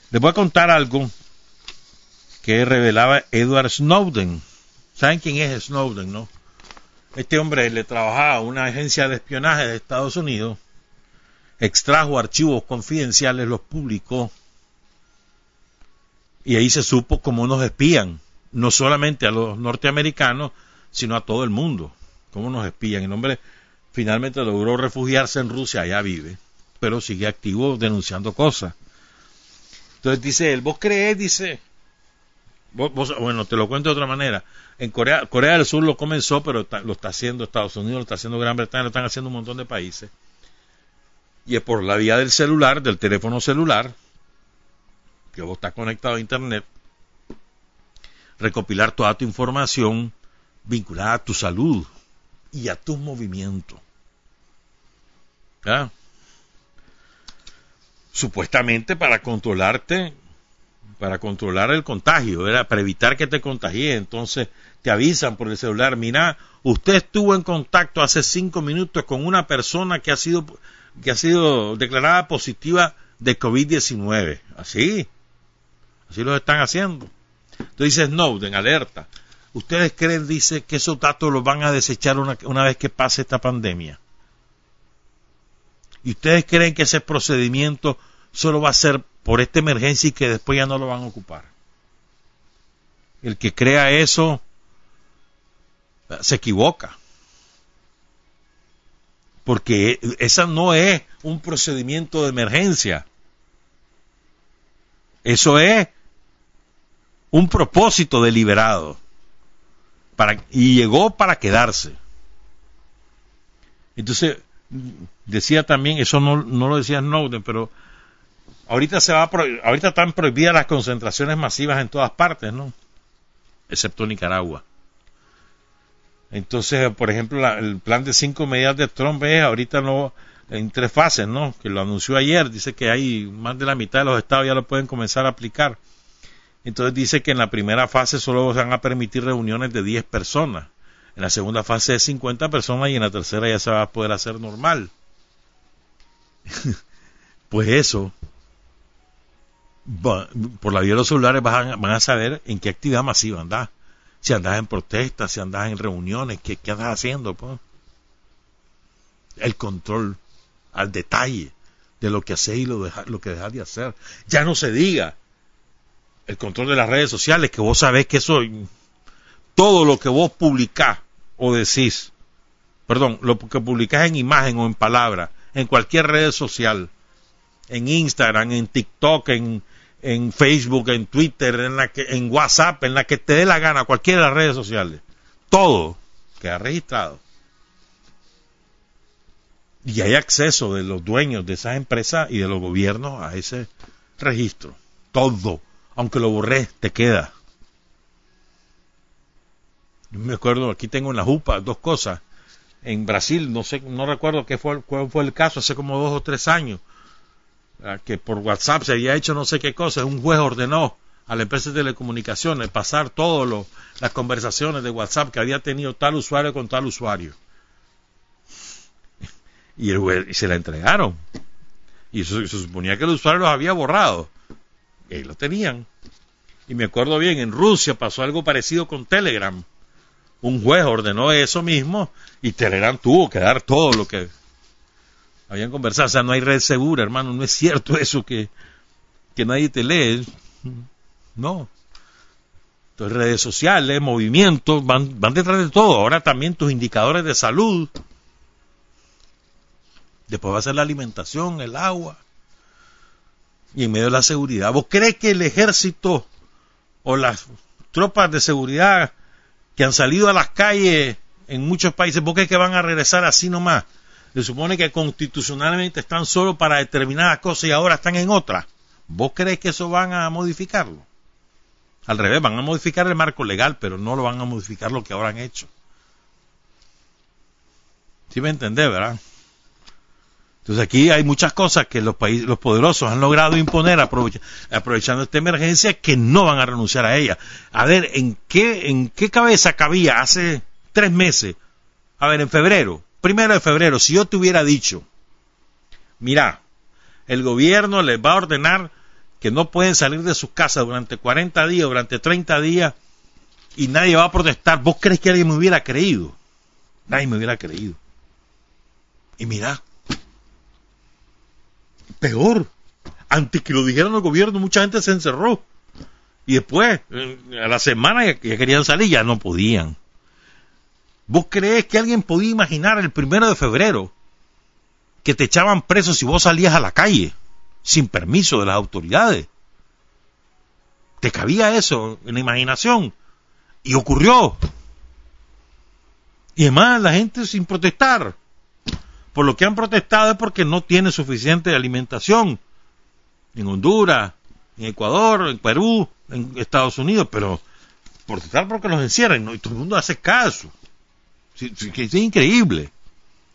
Les voy a contar algo que revelaba Edward Snowden. ¿Saben quién es Snowden, no? Este hombre le trabajaba a una agencia de espionaje de Estados Unidos, extrajo archivos confidenciales, los publicó, y ahí se supo cómo nos espían, no solamente a los norteamericanos, sino a todo el mundo, cómo nos espían. El hombre finalmente logró refugiarse en Rusia, allá vive, pero sigue activo denunciando cosas. Entonces dice él, vos crees, dice, bueno, te lo cuento de otra manera. En Corea, Corea del Sur lo comenzó, pero lo está haciendo Estados Unidos, lo está haciendo Gran Bretaña, lo están haciendo un montón de países. Y es por la vía del celular, del teléfono celular, que vos estás conectado a Internet, recopilar toda tu información vinculada a tu salud y a tus movimientos. Supuestamente para controlarte para controlar el contagio, era para evitar que te contagie. Entonces te avisan por el celular, mira, usted estuvo en contacto hace cinco minutos con una persona que ha sido, que ha sido declarada positiva de COVID-19. Así, así lo están haciendo. Entonces dice Snowden, alerta. ¿Ustedes creen, dice, que esos datos los van a desechar una, vez que pase esta pandemia? ¿Y ustedes creen que ese procedimiento solo va a ser por esta emergencia y que después ya no lo van a ocupar. El que crea eso se equivoca. Porque esa no es un procedimiento de emergencia. Eso es un propósito deliberado. Para, y llegó para quedarse. Entonces, decía también, eso no, no lo decía Snowden, pero ahorita se va a ahorita están prohibidas las concentraciones masivas en todas partes, ¿no? Excepto Nicaragua. Entonces, por ejemplo, el plan de cinco medidas de Trump es ahorita no en tres fases, ¿no? Que lo anunció ayer, dice que hay más de la mitad de los estados ya lo pueden comenzar a aplicar. Entonces dice que en la primera fase solo se van a permitir reuniones de 10 personas, en la segunda fase de 50 personas y en la tercera ya se va a poder hacer normal. pues eso, por la vía de los celulares van, a saber en qué actividad masiva andas. Si andas en protestas, si andas en reuniones, ¿qué, qué andas haciendo? Pues? El control al detalle de lo que haces y lo, lo que dejas de hacer. Ya no se diga el control de las redes sociales, que vos sabés que eso, todo lo que vos publicás o decís, perdón, lo que publicás en imagen o en palabra, en cualquier red social, en Instagram, en TikTok, en, en Facebook, en Twitter, en, la que, en WhatsApp, en la que te dé la gana, cualquiera de las redes sociales, todo queda registrado. Y hay acceso de los dueños de esas empresas y de los gobiernos a ese registro. Todo aunque lo borré, te queda. Yo me acuerdo, aquí tengo en la jupa dos cosas. En Brasil, no sé, no recuerdo qué fue, cuál fue el caso, hace como dos o tres años, que por WhatsApp se había hecho no sé qué cosa. Un juez ordenó a la empresa de telecomunicaciones pasar todas las conversaciones de WhatsApp que había tenido tal usuario con tal usuario. Y, el y se la entregaron. Y se suponía que el usuario los había borrado. Y ahí lo tenían. Y me acuerdo bien, en Rusia pasó algo parecido con Telegram. Un juez ordenó eso mismo y Telegram tuvo que dar todo lo que habían conversado. O sea, no hay red segura, hermano. No es cierto eso que, que nadie te lee. No. Entonces, redes sociales, movimientos, van, van detrás de todo. Ahora también tus indicadores de salud. Después va a ser la alimentación, el agua y en medio de la seguridad. ¿Vos crees que el ejército o las tropas de seguridad que han salido a las calles en muchos países, ¿vos crees que van a regresar así nomás? Se supone que constitucionalmente están solo para determinadas cosas y ahora están en otras. ¿Vos crees que eso van a modificarlo? Al revés, van a modificar el marco legal, pero no lo van a modificar lo que ahora han hecho. ¿Sí me entendés, verdad? Entonces aquí hay muchas cosas que los países, los poderosos han logrado imponer aprovechando esta emergencia que no van a renunciar a ella. A ver, ¿en qué, en qué cabeza cabía hace tres meses? A ver, en febrero, primero de febrero, si yo te hubiera dicho, mira, el gobierno les va a ordenar que no pueden salir de sus casas durante 40 días, durante 30 días, y nadie va a protestar, ¿vos crees que alguien me hubiera creído? Nadie me hubiera creído. Y mira, peor. Antes que lo dijeran el gobierno, mucha gente se encerró. Y después, eh, a la semana ya, querían salir, ya no podían. ¿Vos crees que alguien podía imaginar el primero de febrero que te echaban preso si vos salías a la calle sin permiso de las autoridades? ¿Te cabía eso en la imaginación? Y ocurrió. Y además la gente sin protestar por lo que han protestado es porque no tiene suficiente alimentación en Honduras, en Ecuador, en Perú, en Estados Unidos, pero protestar porque los encierran ¿no? y todo el mundo hace caso. es increíble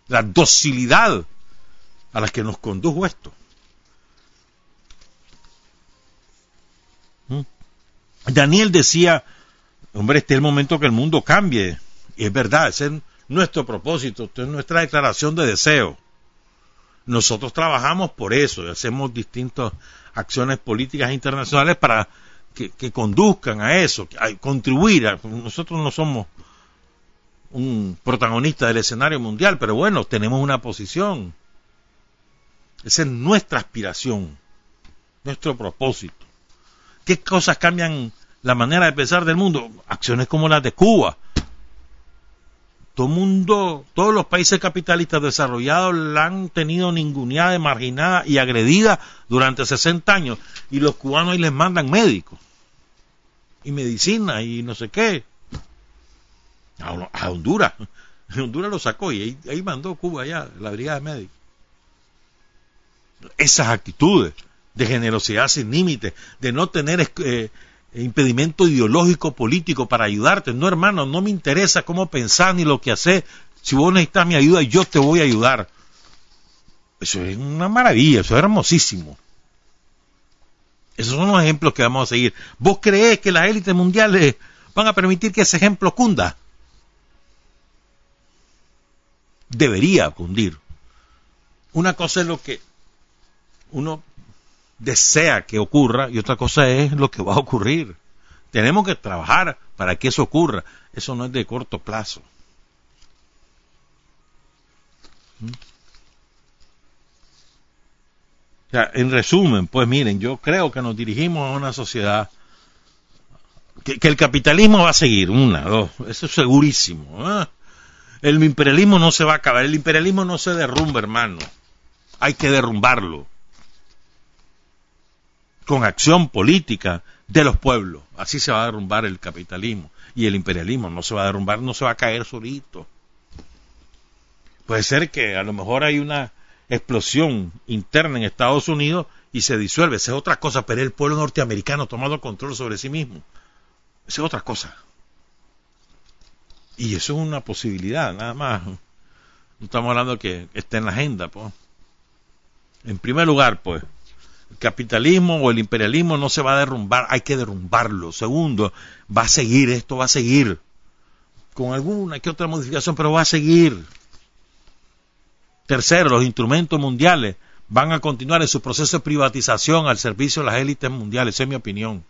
la docilidad a la que nos condujo esto. ¿Mm? Daniel decía, hombre, este es el momento que el mundo cambie. Y es verdad, es nuestro propósito, esto es nuestra declaración de deseo. Nosotros trabajamos por eso y hacemos distintas acciones políticas internacionales para que, conduzcan a eso, a contribuir. nosotros no somos un protagonista del escenario mundial, pero bueno, tenemos una posición. Esa es nuestra aspiración, nuestro propósito. ¿Qué cosas cambian la manera de pensar del mundo? Acciones como las de Cuba, Todo mundo, todos los países capitalistas desarrollados la han tenido ninguneada, marginada y agredida durante 60 años. Y los cubanos ahí les mandan médicos. Y medicina y no sé qué. A, Honduras. Honduras lo sacó y ahí, mandó Cuba allá, la brigada de médicos. Esas actitudes de generosidad sin límites, de no tener eh, impedimento ideológico político para ayudarte. No, hermano, no me interesa cómo pensar ni lo que hacer. Si vos necesitas mi ayuda, yo te voy a ayudar. Eso es una maravilla, eso es hermosísimo. Esos son los ejemplos que vamos a seguir. ¿Vos creés que las élites mundiales van a permitir que ese ejemplo cunda? Debería cundir. Una cosa es lo que uno desea que ocurra y otra cosa es lo que va a ocurrir. Tenemos que trabajar para que eso ocurra. Eso no es de corto plazo. ¿Mm? en resumen, pues miren, yo creo que nos dirigimos a una sociedad que, el capitalismo va a seguir, una, dos, eso es segurísimo. ¿eh? El imperialismo no se va a acabar, el imperialismo no se derrumba, hermano. Hay que derrumbarlo con acción política de los pueblos. Así se va a derrumbar el capitalismo y el imperialismo. No se va a derrumbar, no se va a caer solito. Puede ser que a lo mejor hay una explosión interna en Estados Unidos y se disuelve. Esa es otra cosa, pero el pueblo norteamericano tomando control sobre sí mismo. Esa es otra cosa. Y eso es una posibilidad, nada más. No estamos hablando que esté en la agenda, pues. En primer lugar, pues, capitalismo o el imperialismo no se va a derrumbar, hay que derrumbarlo. Segundo, va a seguir, esto va a seguir. Con alguna que otra modificación, pero va a seguir. Tercero, los instrumentos mundiales van a continuar en su proceso de privatización al servicio de las élites mundiales, es mi opinión.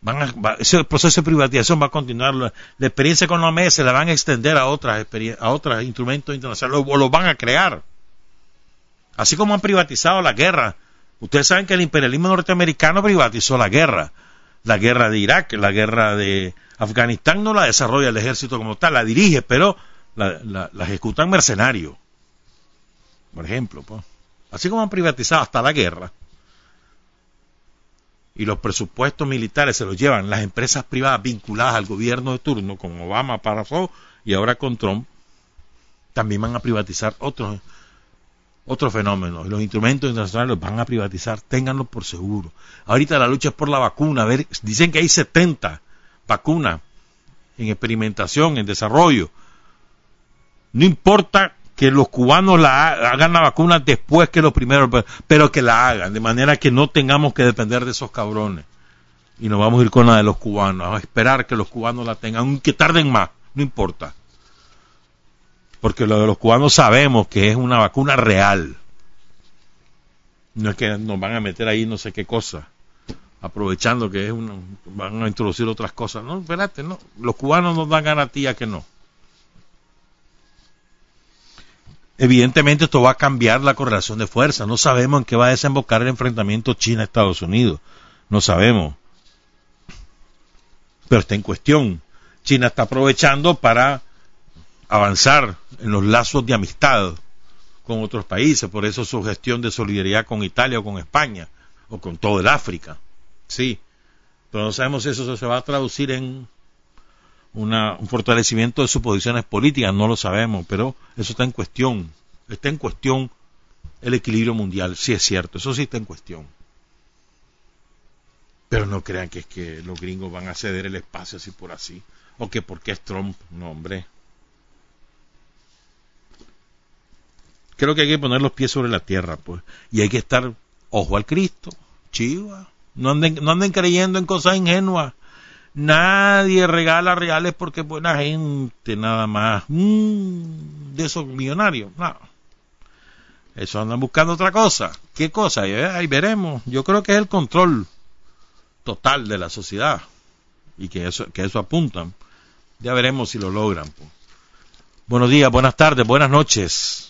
Van ese proceso de privatización va a continuar. La, experiencia económica se la van a extender a otras, a otros instrumentos internacionales o lo van a crear. Así como han privatizado la guerra. Ustedes saben que el imperialismo norteamericano privatizó la guerra. La guerra de Irak, la guerra de Afganistán no la desarrolla el ejército como tal, la dirige, pero la, ejecutan mercenarios. Por ejemplo, pues. así como han privatizado hasta la guerra. Y los presupuestos militares se los llevan las empresas privadas vinculadas al gobierno de turno, como Obama pasó y ahora con Trump, también van a privatizar otros otro fenómeno. Los instrumentos internacionales los van a privatizar, ténganlo por seguro. Ahorita la lucha es por la vacuna. Ver, dicen que hay 70 vacunas en experimentación, en desarrollo. No importa que los cubanos la hagan la vacuna después que los primeros, pero que la hagan, de manera que no tengamos que depender de esos cabrones. Y nos vamos a ir con la de los cubanos, a esperar que los cubanos la tengan, aunque tarden más, no importa porque lo de los cubanos sabemos que es una vacuna real. No es que nos van a meter ahí no sé qué cosa, aprovechando que es una, van a introducir otras cosas. No, espérate, no, los cubanos nos dan garantía que no. Evidentemente esto va a cambiar la correlación de fuerza. No sabemos en qué va a desembocar el enfrentamiento China-Estados Unidos. No sabemos. Pero está en cuestión. China está aprovechando para avanzar en los lazos de amistad con otros países, por eso su gestión de solidaridad con Italia o con España o con todo el África, sí, pero no sabemos si eso se va a traducir en una, un fortalecimiento de sus posiciones políticas, no lo sabemos, pero eso está en cuestión, está en cuestión el equilibrio mundial, sí es cierto, eso sí está en cuestión. Pero no crean que es que los gringos van a ceder el espacio así por así, o que porque es Trump, no hombre, creo que hay que poner los pies sobre la tierra, pues. Y hay que estar ojo al Cristo, chiva. No anden, no anden creyendo en cosas ingenuas. Nadie regala reales porque es buena gente, nada más. Mm, de esos millonarios, no. Eso andan buscando otra cosa. ¿Qué cosa? Ahí veremos. Yo creo que es el control total de la sociedad. Y que eso, que eso apuntan. Ya veremos si lo logran. Pues. Buenos días, buenas tardes, buenas noches